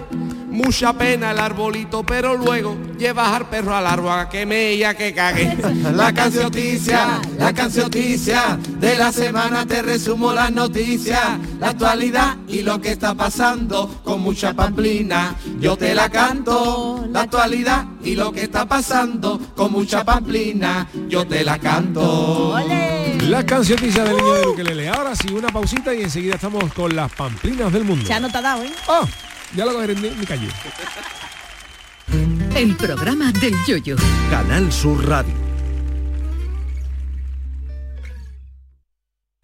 Mucha pena el arbolito, pero luego llevas al perro al árbol a que me y a que cague. La cancioticia, la cancioticia, de la semana te resumo las noticias, la actualidad y lo que está pasando con mucha pamplina. Yo te la canto, la actualidad y lo que está pasando con mucha pamplina. Yo te la canto. La cancioticia del niño de Ukelele. Ahora sí, una pausita y enseguida estamos con las pamplinas del mundo. Ya no te ha dado, ¿eh? ¡Oh! Ya lo cogeré en mi, mi calle. El programa del yoyo. Canal Sur Radio.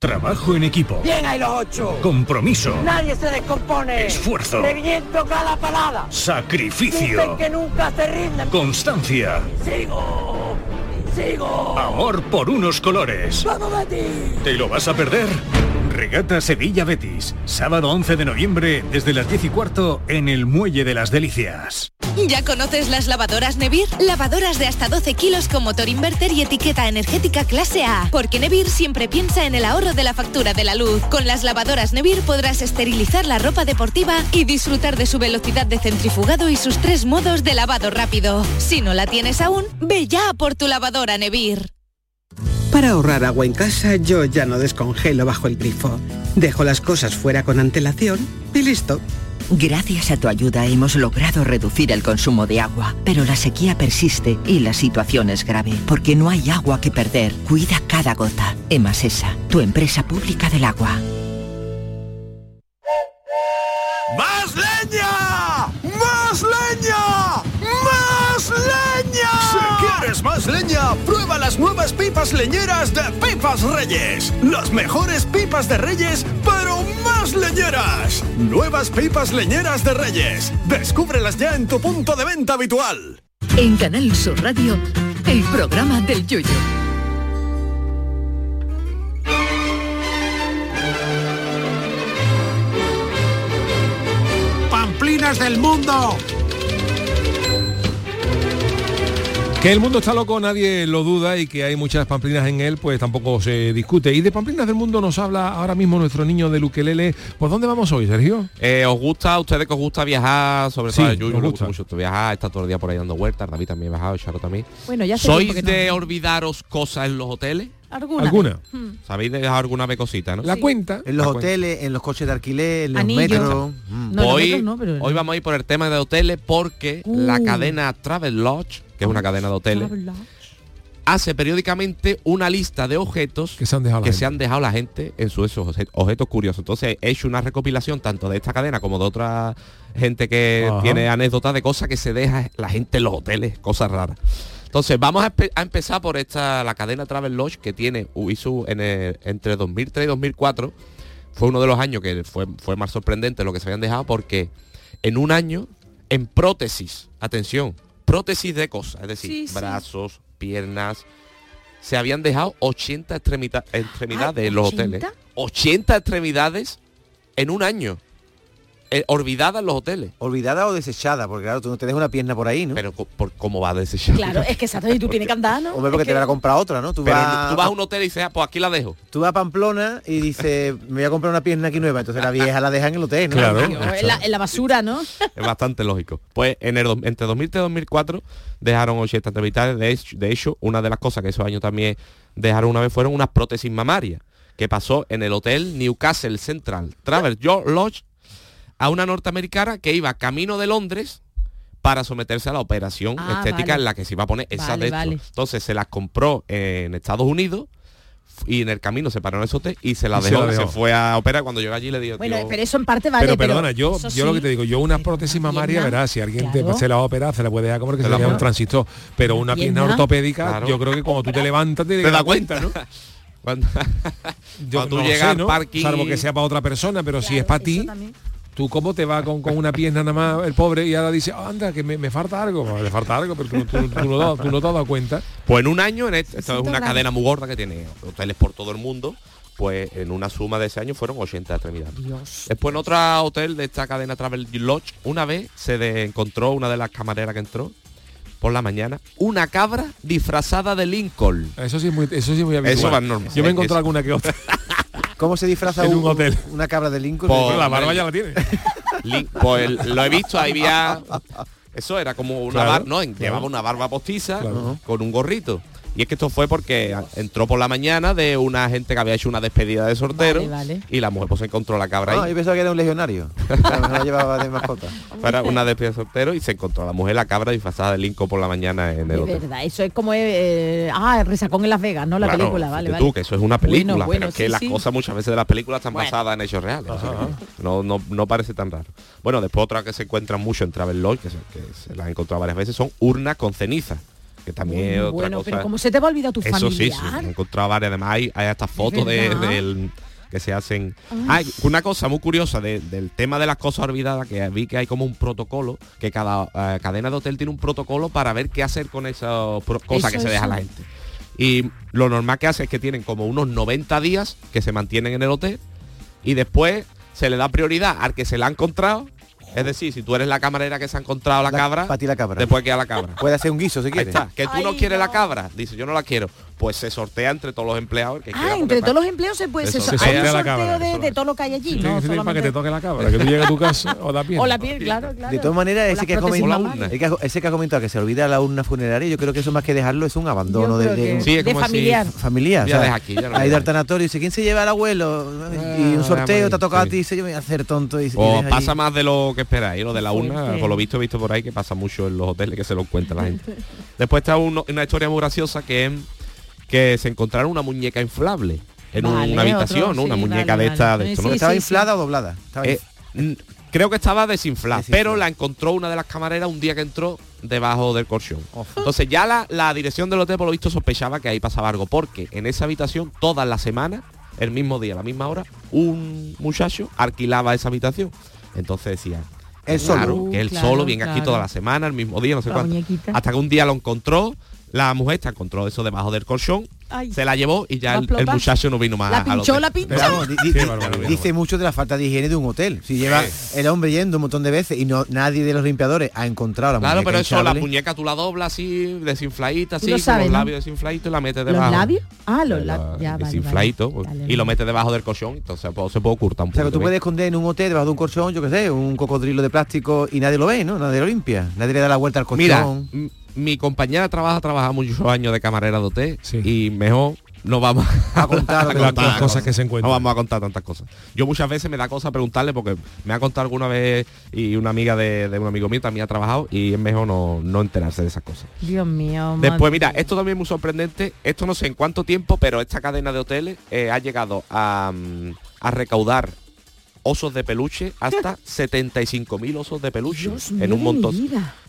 Trabajo en equipo. Bien hay los ocho. Compromiso. Nadie se descompone. Esfuerzo. Reviento cada palada. Sacrificio. Dicen que nunca se rinden. Constancia. Sigo. Sigo. Amor por unos colores. ¡Vamos, Betis! ¿Te lo vas a perder? Regata Sevilla Betis. Sábado 11 de noviembre desde las 10 y cuarto en el Muelle de las Delicias. ¿Ya conoces las lavadoras Nevir? Lavadoras de hasta 12 kilos con motor inverter y etiqueta energética clase A. Porque Nevir siempre piensa en el ahorro de la factura de la luz. Con las lavadoras Nevir podrás esterilizar la ropa deportiva y disfrutar de su velocidad de centrifugado y sus tres modos de lavado rápido. Si no la tienes aún, ve ya por tu lavadora Nevir. Para ahorrar agua en casa, yo ya no descongelo bajo el grifo. Dejo las cosas fuera con antelación y listo. Gracias a tu ayuda hemos logrado reducir el consumo de agua, pero la sequía persiste y la situación es grave, porque no hay agua que perder. Cuida cada gota. Emasesa, tu empresa pública del agua. ¡Más leña! ¡Más leña! ¡Más leña! Si quieres más leña, prueba las nuevas pipas leñeras de Pipas Reyes. Las mejores pipas de Reyes, pero más leñeras. Nuevas pipas leñeras de Reyes. Descúbrelas ya en tu punto de venta habitual. En Canal Sur Radio, el programa del Yoyo. ¡Pamplinas del mundo! Que el mundo está loco, nadie lo duda y que hay muchas pamplinas en él, pues tampoco se discute. Y de pamplinas del mundo nos habla ahora mismo nuestro niño de Luquelele. ¿Por dónde vamos hoy, Sergio? Eh, ¿Os gusta a ustedes que os gusta viajar? Sobre Sí, todo a Yuyu, nos le gusta. gusta mucho viajar, está todo el día por ahí dando vueltas, David también ha viajado, Charo también. Bueno, ya ¿Sois no. de olvidaros cosas en los hoteles? ¿Alguna? ¿Alguna? Hmm. ¿Sabéis de dejar alguna vez cosita, no? La cuenta. En los La cuenta. hoteles, en los coches de alquiler, en los Anillo. metros. Mm. No, los hoy, metros no, pero- hoy vamos a ir por el tema de hoteles porque la Uh. cadena Travel Lodge, que es una cadena de hoteles, hace periódicamente una lista de objetos Que se han dejado la que gente. se han dejado la gente en sus esos obje- objetos curiosos. Entonces he hecho una recopilación tanto de esta cadena como de otra gente que Ajá. tiene anécdotas de cosas que se deja la gente en los hoteles, cosas raras. Entonces vamos a, empe- a empezar por esta la cadena Travel Lodge que tiene hizo en el- entre 2003 y 2004 fue uno de los años que fue, fue más sorprendente lo que se habían dejado porque en un año en prótesis, atención, prótesis de cosas, es decir, Sí, sí. brazos, piernas, se habían dejado 80 extremita- extremidades Ah, en los 80? hoteles. 80 extremidades en un año. Eh, olvidadas en los hoteles. Olvidada o desechada, porque claro, tú no te dejas una pierna por ahí, ¿no? Pero co- por, ¿cómo va a desechar? Claro, es que exacto, y tú tienes que andar, ¿no? Hombre, porque Es te que- van a comprar otra, ¿no? Tú Pero vas, tú vas a un hotel y dices, ah, pues aquí la dejo. tú vas a Pamplona y dices, me voy a comprar una pierna aquí nueva, entonces la vieja la deja en el hotel, ¿no? Claro. En, la, en la basura, ¿no? Es bastante lógico. Pues en el, entre 2003 y 2004 dejaron 80 extremidades. De hecho, de hecho, una de las cosas que esos años también dejaron una vez fueron unas prótesis mamarias que pasó en el hotel Newcastle Central Travel Lodge a una norteamericana que iba camino de Londres para someterse a la operación Ah, estética vale. en la que se iba a poner esa Vale, de vale. Entonces se las compró en Estados Unidos y en el camino se paró en ese hotel y se la Y se dejó, la se, dejó. fue a operar cuando llegó allí le digo Bueno, pero eso en parte vale. pero perdona, yo, yo lo que te digo, yo una prótesis mamaria, verás, si alguien te- se la va a operar, se la puede dejar como que se Se le la un transistor. Pero una pierna ortopédica, Claro. yo creo que cuando tú te levantas te, te das cuenta, ¿no? Cuando, Yo cuando no tú lo llegas sé, al ¿no? parking Salvo que sea para otra persona, pero si es para ti, también. Tú cómo te vas con, con una pierna nada más el pobre y ahora dice, anda, que me, me falta algo. Bueno, le falta algo, pero tú, tú- tú no, tú no te has dado cuenta. Pues en un año, en este- esto es una cadena muy gorda que tiene hoteles por todo el mundo, pues en una suma de ese año fueron 80 extremidades. Después en otro hotel de esta cadena Travel Lodge, una vez se encontró una de las camareras que entró por la mañana, una cabra disfrazada de Lincoln. Eso sí es muy, eso sí es muy habitual. Eso va normal. Yo me he encontrado alguna que otra. ¿Cómo se disfraza En un hotel. una cabra de Lincoln? Por- Pero la barba ya la tiene. Pues lo he visto, ahí había... Eso era como una Claro, barba, no, claro. llevaba una barba postiza Claro. con un gorrito. Y es que esto fue porque entró por la mañana de una gente que había hecho una despedida de sortero Vale, vale. y la mujer pues encontró la cabra Ah, ahí. yo pensaba que era un legionario. La llevaba de mascota. Para una despedida de soltero y se encontró la mujer la cabra disfrazada de Lincoln por la mañana en el De hotel. verdad, eso es como eh, ah, el resacón en Las Vegas, ¿no? La Claro, película, vale, vale. tú, que eso es una película, Bueno, bueno, pero es que sí, las sí. cosas muchas veces de las películas están Bueno. basadas en hechos reales. o sea, que no, no, no parece tan raro. Bueno, después otra que se encuentran mucho en Travel Lodge, que se, que se las he encontrado varias veces, son urnas con ceniza. Que también Bueno, otra bueno, cosa. pero como se te va a olvidar tu Eso sí, familiar. sí, he encontrado varias. Además hay, hay hasta fotos de, que se hacen. Ay. Hay una cosa muy curiosa de- del tema de las cosas olvidadas, que vi que hay como un protocolo, que cada eh, cadena de hotel tiene un protocolo para ver qué hacer con esas cosas Eso, que se deja eso. la gente. Y lo normal que hace es que tienen como unos 90 días que se mantienen en el hotel y después se le da prioridad al que se la ha encontrado. Es decir, si tú eres la camarera que se ha encontrado la, cabra, Para ti la cabra. después queda la cabra. Puede hacer un guiso si Ahí quieres. está. Que tú no quieres la cabra. Dice, yo no la quiero. Pues se sortea entre todos los empleados. que Ah, entre todos los empleos se puede se, se hay un sortea la sorteo cabra, de, de todo lo que hay allí, Sí, no sí, para que te toque la cabra, que tú llegues a tu casa o la pierna. O la piel, claro, claro. De todas maneras, ese que, ha comentado, que ha- ese que ha comentado que se olvida la urna funeraria, yo creo que eso más que dejarlo es un abandono Yo de, de- Sí, es de como familiar. familiar. Ya o sea, deja aquí, ya ahí del tanatorio dice, ¿quién se lleva al abuelo? y un Ah, sorteo te ha tocado a ti, dice, yo me voy a hacer tonto. Y, y pasa más de lo que esperar. Y lo de la urna, por lo visto he visto por ahí que pasa mucho en los hoteles que se lo encuentra la gente. Después está una historia muy graciosa que es que se encontraron una muñeca inflable en una habitación, una muñeca de esta. De esto, ¿Estaba inflada o doblada? Eh, creo que estaba desinflada, pero la encontró una de las camareras un día que entró debajo del colchón. Entonces ya la, la, dirección del hotel por lo visto sospechaba que ahí pasaba algo, porque en esa habitación todas las semanas, el mismo día, a la misma hora, un muchacho alquilaba esa habitación. Entonces decía, él solo, que él solo viene aquí toda la semana, el mismo día, no sé cuánto. Hasta que un día lo encontró, la mujer se encontró eso debajo del colchón se la llevó y ya el, muchacho no vino más. La pinchó, la pinchó. dice mucho de la falta de higiene de un hotel. Si lleva el hombre yendo un montón de veces y no nadie de los limpiadores ha encontrado la Claro, pero eso, la muñeca tú la doblas así, desinfladita, así, con los labios desinfladitos y la metes debajo. ¿Los labios? Ah, los labios. Desinfladito. Pues, y lo metes debajo del colchón, entonces pues, se puede ocultar un poco. O sea, que tú puedes esconder en un hotel debajo de un colchón, yo qué sé, un cocodrilo de plástico y nadie lo ve, ¿no? Nadie lo limpia. Nadie le da la vuelta al colchón. Mira, mi compañera trabaja, trabaja muchos años de camarera de hotel y mejor no vamos a contar las cosas que se encuentran. No vamos a contar tantas cosas. Yo muchas veces me da cosa preguntarle porque me ha contado alguna vez y una amiga de, un amigo mío también ha trabajado y es mejor no, no enterarse de esas cosas. Dios mío. Después, mira, esto también es muy sorprendente. Esto no sé en cuánto tiempo, pero esta cadena de hoteles eh, ha llegado a, mm, a recaudar osos de peluche hasta 75.000 osos de peluche en un montón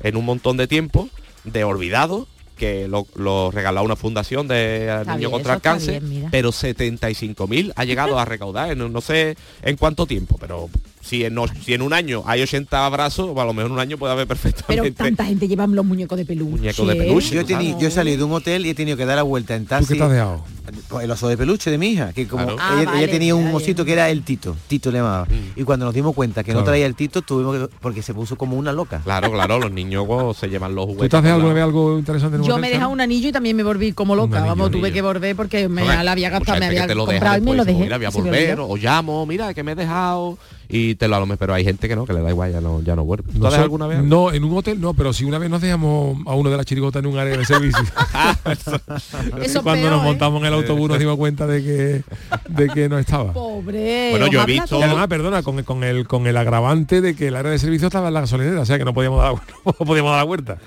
en un montón de tiempo de olvidados que lo, lo, regaló una fundación de niños contra el cáncer, pero 75.000 ha llegado a recaudar en no sé en cuánto tiempo, pero si en, si en un año hay 80 abrazos, a lo mejor en un año puede haber perfectamente. Pero tanta gente lleva los muñecos de peluche. Muñecos de peluche. Yo, he salido de un hotel y he tenido que dar la vuelta en taxi. ¿Tú qué te has dejado? Pues el oso de peluche de mi hija, que como ah, ella, tenía un osito que era el Tito, Tito le llamaba. Mm. Y cuando nos dimos cuenta que no traía el Tito, tuvimos que, porque se puso como una loca. Claro, claro, los niños se llevan los juguetes. ¿Tú te has dejado algo interesante en Yo me he dejado un anillo y también me volví como loca. Vamos, tuve que volver porque me la había gastado, me había comprado y me lo dejé. Mira, voy a volver, o llamo, mira, que me he dejado y te lo hago pero hay gente que no, que le da igual, ya no, ya no vuelve. No alguna vez? No, en un hotel no, pero si una vez nos dejamos a uno de las chirigotas en un área de servicio. eso, cuando nos ¿eh? montamos en el autobús nos dimos cuenta de que de que no estaba. Pobre. Bueno, yo he visto. Y además, perdona, con, con, el con el agravante de que el área de servicio estaba en la gasolinera, o sea que no podíamos dar, no podíamos dar la vuelta.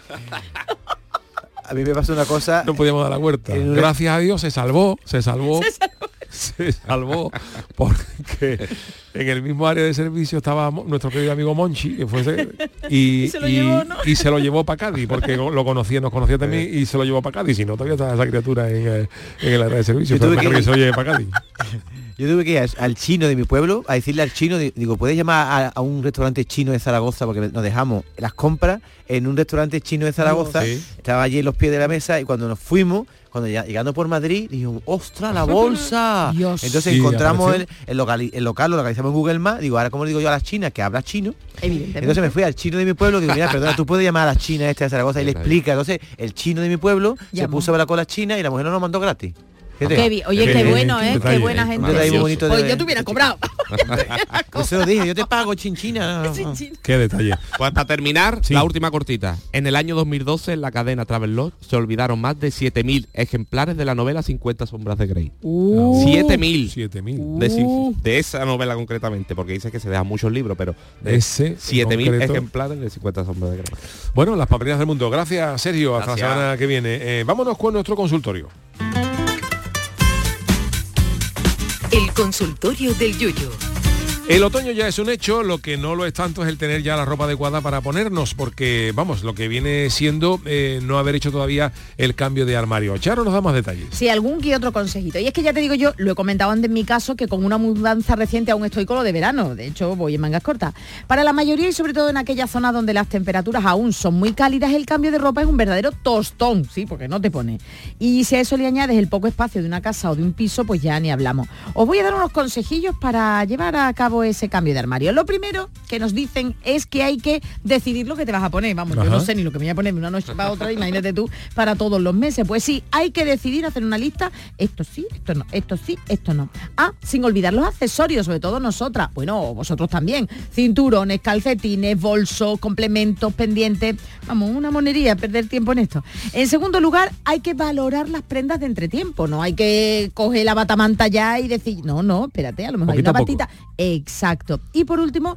A mí me pasó una cosa. No podíamos dar la vuelta. Gracias a Dios se salvó, se salvó. Se salvó se salvó porque en el mismo área de servicio estaba nuestro querido amigo Monchi, que fue y, se lo llevó, y, se lo llevó para Cádiz, porque lo conocía, nos conocía también y se lo llevó para Cádiz, si no todavía estaba esa criatura en, eh, en el área de servicio, pero que, que se lo lleve para Cádiz. Yo tuve que ir al chino de mi pueblo a decirle al chino, digo, ¿puedes llamar a, un restaurante chino de Zaragoza? Porque nos dejamos las compras en un restaurante chino de Zaragoza. Estaba allí en los pies de la mesa y cuando nos fuimos, cuando ya, llegando por Madrid, digo, ¡ostras, la bolsa! Entonces encontramos el, local, el local, lo localizamos en Google Maps, digo, ahora como digo yo a las chinas, que habla chino. Entonces me fui al chino de mi pueblo, digo, mira, perdona, tú puedes llamar a la china esta de Zaragoza y le explica. Entonces el chino de mi pueblo se puso a la cola china y la mujer no nos mandó gratis. Oye, qué, bueno, ¿eh? Qué buena gente. Oye, yo te hubiera cobrado. Eso lo dije, yo te pago chinchina. Qué detalle. Pues para terminar, la última cortita. En el año 2012 en la cadena Travel se olvidaron más de 7.000 ejemplares de la novela 50 sombras de Grey. 7.000. 7.000. De, esa novela concretamente, porque dice que se dejan muchos libros, pero de ese 7.000 ejemplares de 50 sombras de Grey. Bueno, las papeleras del mundo. Gracias, Sergio. Hasta la semana que viene. Eh, vámonos con nuestro consultorio. Consultorio del Yuyo. El otoño ya es un hecho, lo que no lo es tanto es el tener ya la ropa adecuada para ponernos, porque vamos, lo que viene siendo eh, no haber hecho todavía el cambio de armario. Charo nos da más detalles. Sí, algún que otro consejito. Y es que ya te digo yo, lo he comentado antes en mi caso, que con una mudanza reciente aún estoy con lo de verano. De hecho, voy en mangas cortas. Para la mayoría y sobre todo en aquella zona donde las temperaturas aún son muy cálidas, el cambio de ropa es un verdadero tostón, sí, porque no te pone. Y si a eso le añades el poco espacio de una casa o de un piso, pues ya ni hablamos. Os voy a dar unos consejillos para llevar a cabo ese cambio de armario. Lo primero que nos dicen es que hay que decidir lo que te vas a poner. Vamos, yo no sé ni lo que me voy a poner de una noche para otra, imagínate tú, para todos los meses. Pues sí, hay que decidir hacer una lista. Esto sí, esto no, esto sí, esto no. Ah, sin olvidar los accesorios, sobre todo nosotras. Bueno, vosotros también. Cinturones, calcetines, bolsos, complementos, pendientes. Vamos, una monería, perder tiempo en esto. En segundo lugar, hay que valorar las prendas de entretiempo. No hay que coger la batamanta ya y decir, no, no, espérate, a lo mejor hay una batita. Exacto. Y por último,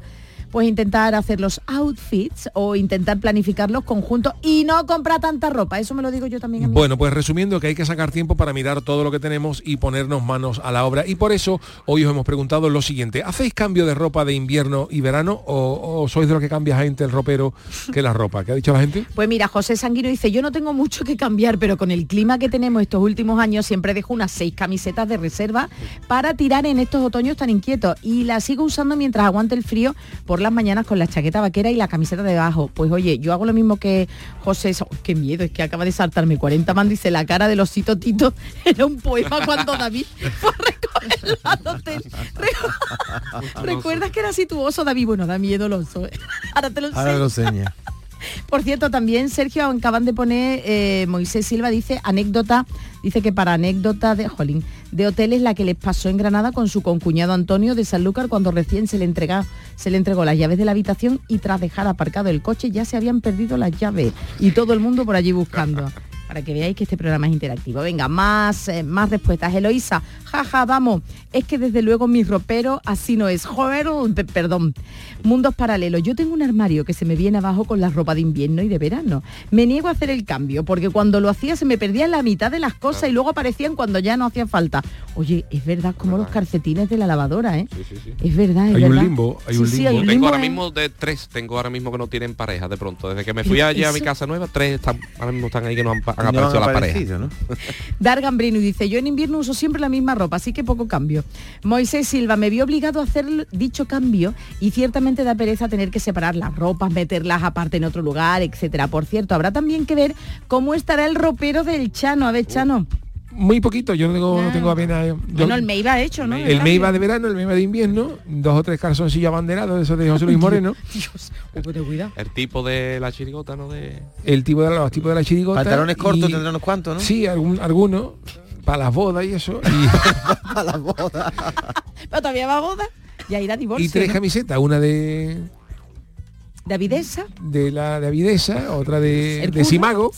pues intentar hacer los outfits o intentar planificarlos conjuntos y no comprar tanta ropa. Eso me lo digo yo también a mí. Bueno, pues resumiendo que hay que sacar tiempo para mirar todo lo que tenemos y ponernos manos a la obra. Y por eso hoy os hemos preguntado lo siguiente. ¿Hacéis cambio de ropa de invierno y verano o, o sois de los que cambia gente el ropero que la ropa? ¿Qué ha dicho la gente? Pues mira, José Sanguino dice, yo no tengo mucho que cambiar, pero con el clima que tenemos estos últimos años siempre dejo unas seis camisetas de reserva para tirar en estos otoños tan inquietos y las sigo usando mientras aguante el frío por las mañanas con la chaqueta vaquera y la camiseta debajo. Pues oye, yo hago lo mismo que José, oh, qué miedo, es que acaba de saltarme 40 man, dice la cara de los Tito era un poema cuando David fue a recoger la ¿Recuerdas que era así tu oso, David? Bueno, da miedo el oso. ¿eh? Ahora te lo Ahora lo enseña. Por cierto, también Sergio acaban de poner, eh, Moisés Silva dice, anécdota, dice que para anécdota de, jolín, de hoteles la que les pasó en Granada con su concuñado Antonio de Sanlúcar cuando recién se le, entrega, se le entregó las llaves de la habitación y tras dejar aparcado el coche ya se habían perdido las llaves. Y todo el mundo por allí buscando para que veáis que este programa es interactivo. Venga, más, eh, más respuestas. Eloisa, jaja, vamos. Es que desde luego mi ropero así no es. Joder, perdón. Mundos paralelos. Yo tengo un armario que se me viene abajo con la ropa de invierno y de verano. Me niego a hacer el cambio porque cuando lo hacía se me perdía la mitad de las cosas y luego aparecían cuando ya no hacía falta. Oye, es verdad como los calcetines de la lavadora, ¿eh? Es verdad, es hay un limbo, hay un limbo. tengo ahora mismo de tres, tengo ahora mismo que no tienen pareja de pronto. Desde que me fui allá a mi casa nueva, tres están, ahora mismo están ahí que no han, han aparecido la pareja. ¿no? Dar Gambrino dice, yo en invierno uso siempre la misma ropa, así que poco cambio. Moisés Silva me vio obligado a hacer dicho cambio y ciertamente da pereza tener que separar las ropas, meterlas aparte en otro lugar, etcétera. Por cierto, habrá también que ver cómo estará el ropero del Chano. A ver, Chano muy poquito, yo no tengo, no tengo apenas. bueno, el Meiva hecho, ¿no? El Meiva de verano, el Meiva de invierno, dos o tres calzoncillos abanderados, eso de José Luis Moreno. Dios, cuidado. El tipo de la chirigota, ¿no? De... El tipo de los tipos de la chirigota. Pantalones cortos tendrán unos cuantos, ¿no? Sí, algún, algunos, para las bodas y eso. Y... para las bodas. Pero todavía va a boda. Ya irá divorcio. Y tres camisetas, una de de Avidesa. De la de Avidesa, otra de, de Simago.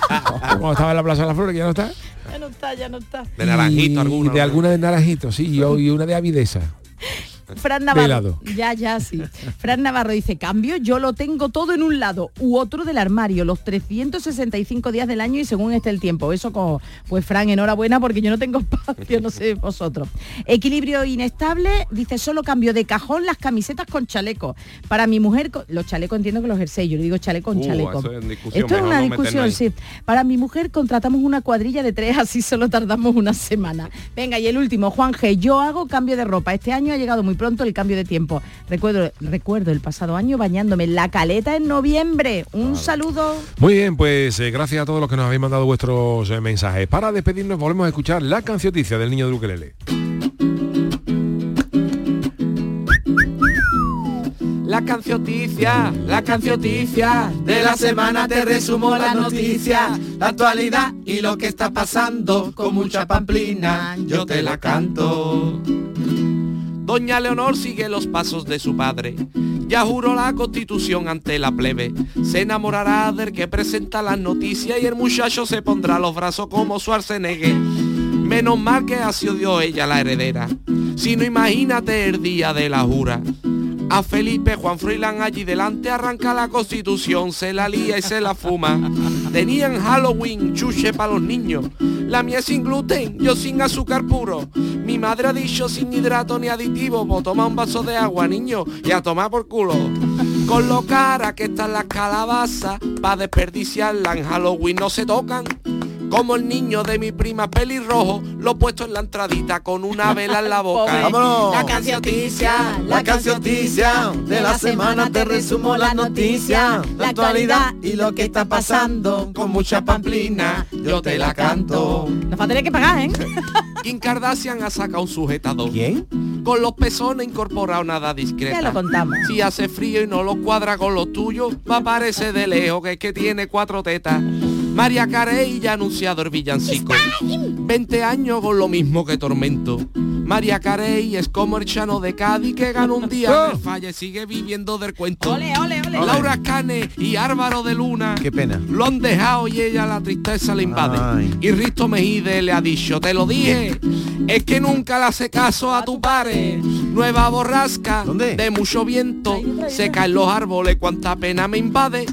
Como estaba en la Plaza de la Flores, que ya no está. Ya no está, ya no está. De naranjito, alguna. De alguna de naranjito, sí, y, y una de Avidesa. Fran Navarro. Ya, ya, sí. Fran Navarro dice, cambio, yo lo tengo todo en un lado u otro del armario, los 365 días del año y según esté el tiempo. Eso como, pues Fran, enhorabuena porque yo no tengo espacio, no sé vosotros. Equilibrio inestable, dice, solo cambio de cajón las camisetas con chaleco. Para mi mujer, los chalecos entiendo que los jerseys, yo le digo chaleco con uh, chaleco. Esto es una discusión, sí. Para mi mujer contratamos una cuadrilla de tres, así solo tardamos una semana. Venga, y el último, Juan G, yo hago cambio de ropa. Este año ha llegado muy pronto el cambio de tiempo. Recuerdo, recuerdo el pasado año bañándome en la caleta en noviembre. Un saludo. Muy bien, pues eh, gracias a todos los que nos habéis mandado vuestros eh, mensajes. Para despedirnos volvemos a escuchar la cancioticia del niño de Ukelele. La cancioticia, la cancioticia, de la semana te resumo la noticia, la actualidad y lo que está pasando, con mucha pamplina, yo te la canto. Doña Leonor sigue los pasos de su padre. Ya juró la constitución ante la plebe. Se enamorará del que presenta las noticias y el muchacho se pondrá los brazos como su arsenegue. Menos mal que así odió ella la heredera. Si no imagínate el día de la jura. A Felipe Juan Froilán allí delante arranca la constitución, se la lía y se la fuma. Tenían Halloween, chuche para los niños. La mía sin gluten, yo sin azúcar puro. Mi madre ha dicho sin hidrato ni aditivo, pues toma un vaso de agua, niño, y a tomar por culo. Con lo cara que están las calabazas, pa' desperdiciarla en Halloween no se tocan. Como el niño de mi prima pelirrojo, lo he puesto en la entradita con una vela en la boca. ¡Vámonos! La cancioticia, la cancioticia, de la semana te resumo la noticia, la actualidad y lo que está pasando. Con mucha pamplina, yo te la canto. Nos va a tener que pagar, ¿eh? Kim Kardashian ha sacado un sujetador. ¿Quién? Con los pezones incorporados nada discreta. Ya lo contamos. Si hace frío y no lo cuadra con lo tuyo, va a parecer de lejos que es que tiene cuatro tetas. María Carey ya ha anunciado el villancico. 20 años con lo mismo que Tormento. María Carey es como el Chano de Cádiz que gana un día oh. falla y sigue viviendo del cuento. Laura Cane y Álvaro de Luna. Qué pena. Lo han dejado y ella la tristeza le invade. Y Risto Mejide le ha dicho, te lo dije, es que nunca le hace caso a tu pare. Nueva borrasca de mucho viento, se caen los árboles, cuánta pena me invade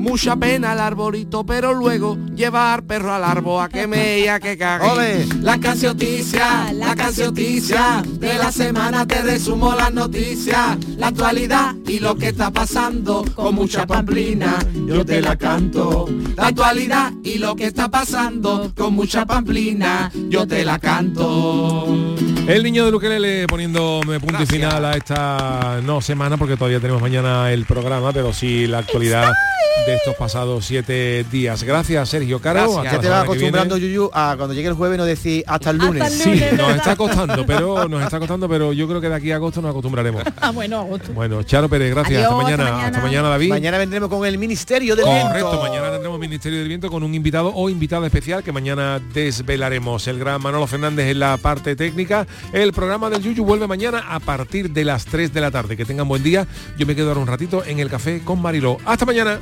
mucha pena el arbolito, pero luego llevar perro al árbol a que me y a que cague. La cancioticia, la cancioticia, de la semana te resumo las noticias, la actualidad y lo que está pasando con mucha pamplina, yo te la canto. La actualidad y lo que está pasando con mucha pamplina, yo te la canto. El niño de Luquelele poniéndome punto y final a esta no semana porque todavía tenemos mañana el programa, pero sí la actualidad de estos pasados siete días. Gracias, Sergio Caro. Ya te vas acostumbrando, Yuyu, a cuando llegue el jueves no decir hasta el lunes. sí, nos está costando, pero nos está costando, pero yo creo que de aquí a agosto nos acostumbraremos. Ah, bueno, agosto. Bueno, Charo Pérez, gracias. hasta, mañana. hasta mañana. David. Mañana vendremos con el Ministerio del Viento. Correcto, mañana tendremos Ministerio del Viento con un invitado o invitada especial que mañana desvelaremos. El gran Manolo Fernández en la parte técnica. El programa del Yuyu vuelve mañana a partir de las 3 de la tarde. Que tengan buen día. Yo me quedo ahora un ratito en el café con Mariló. Hasta mañana.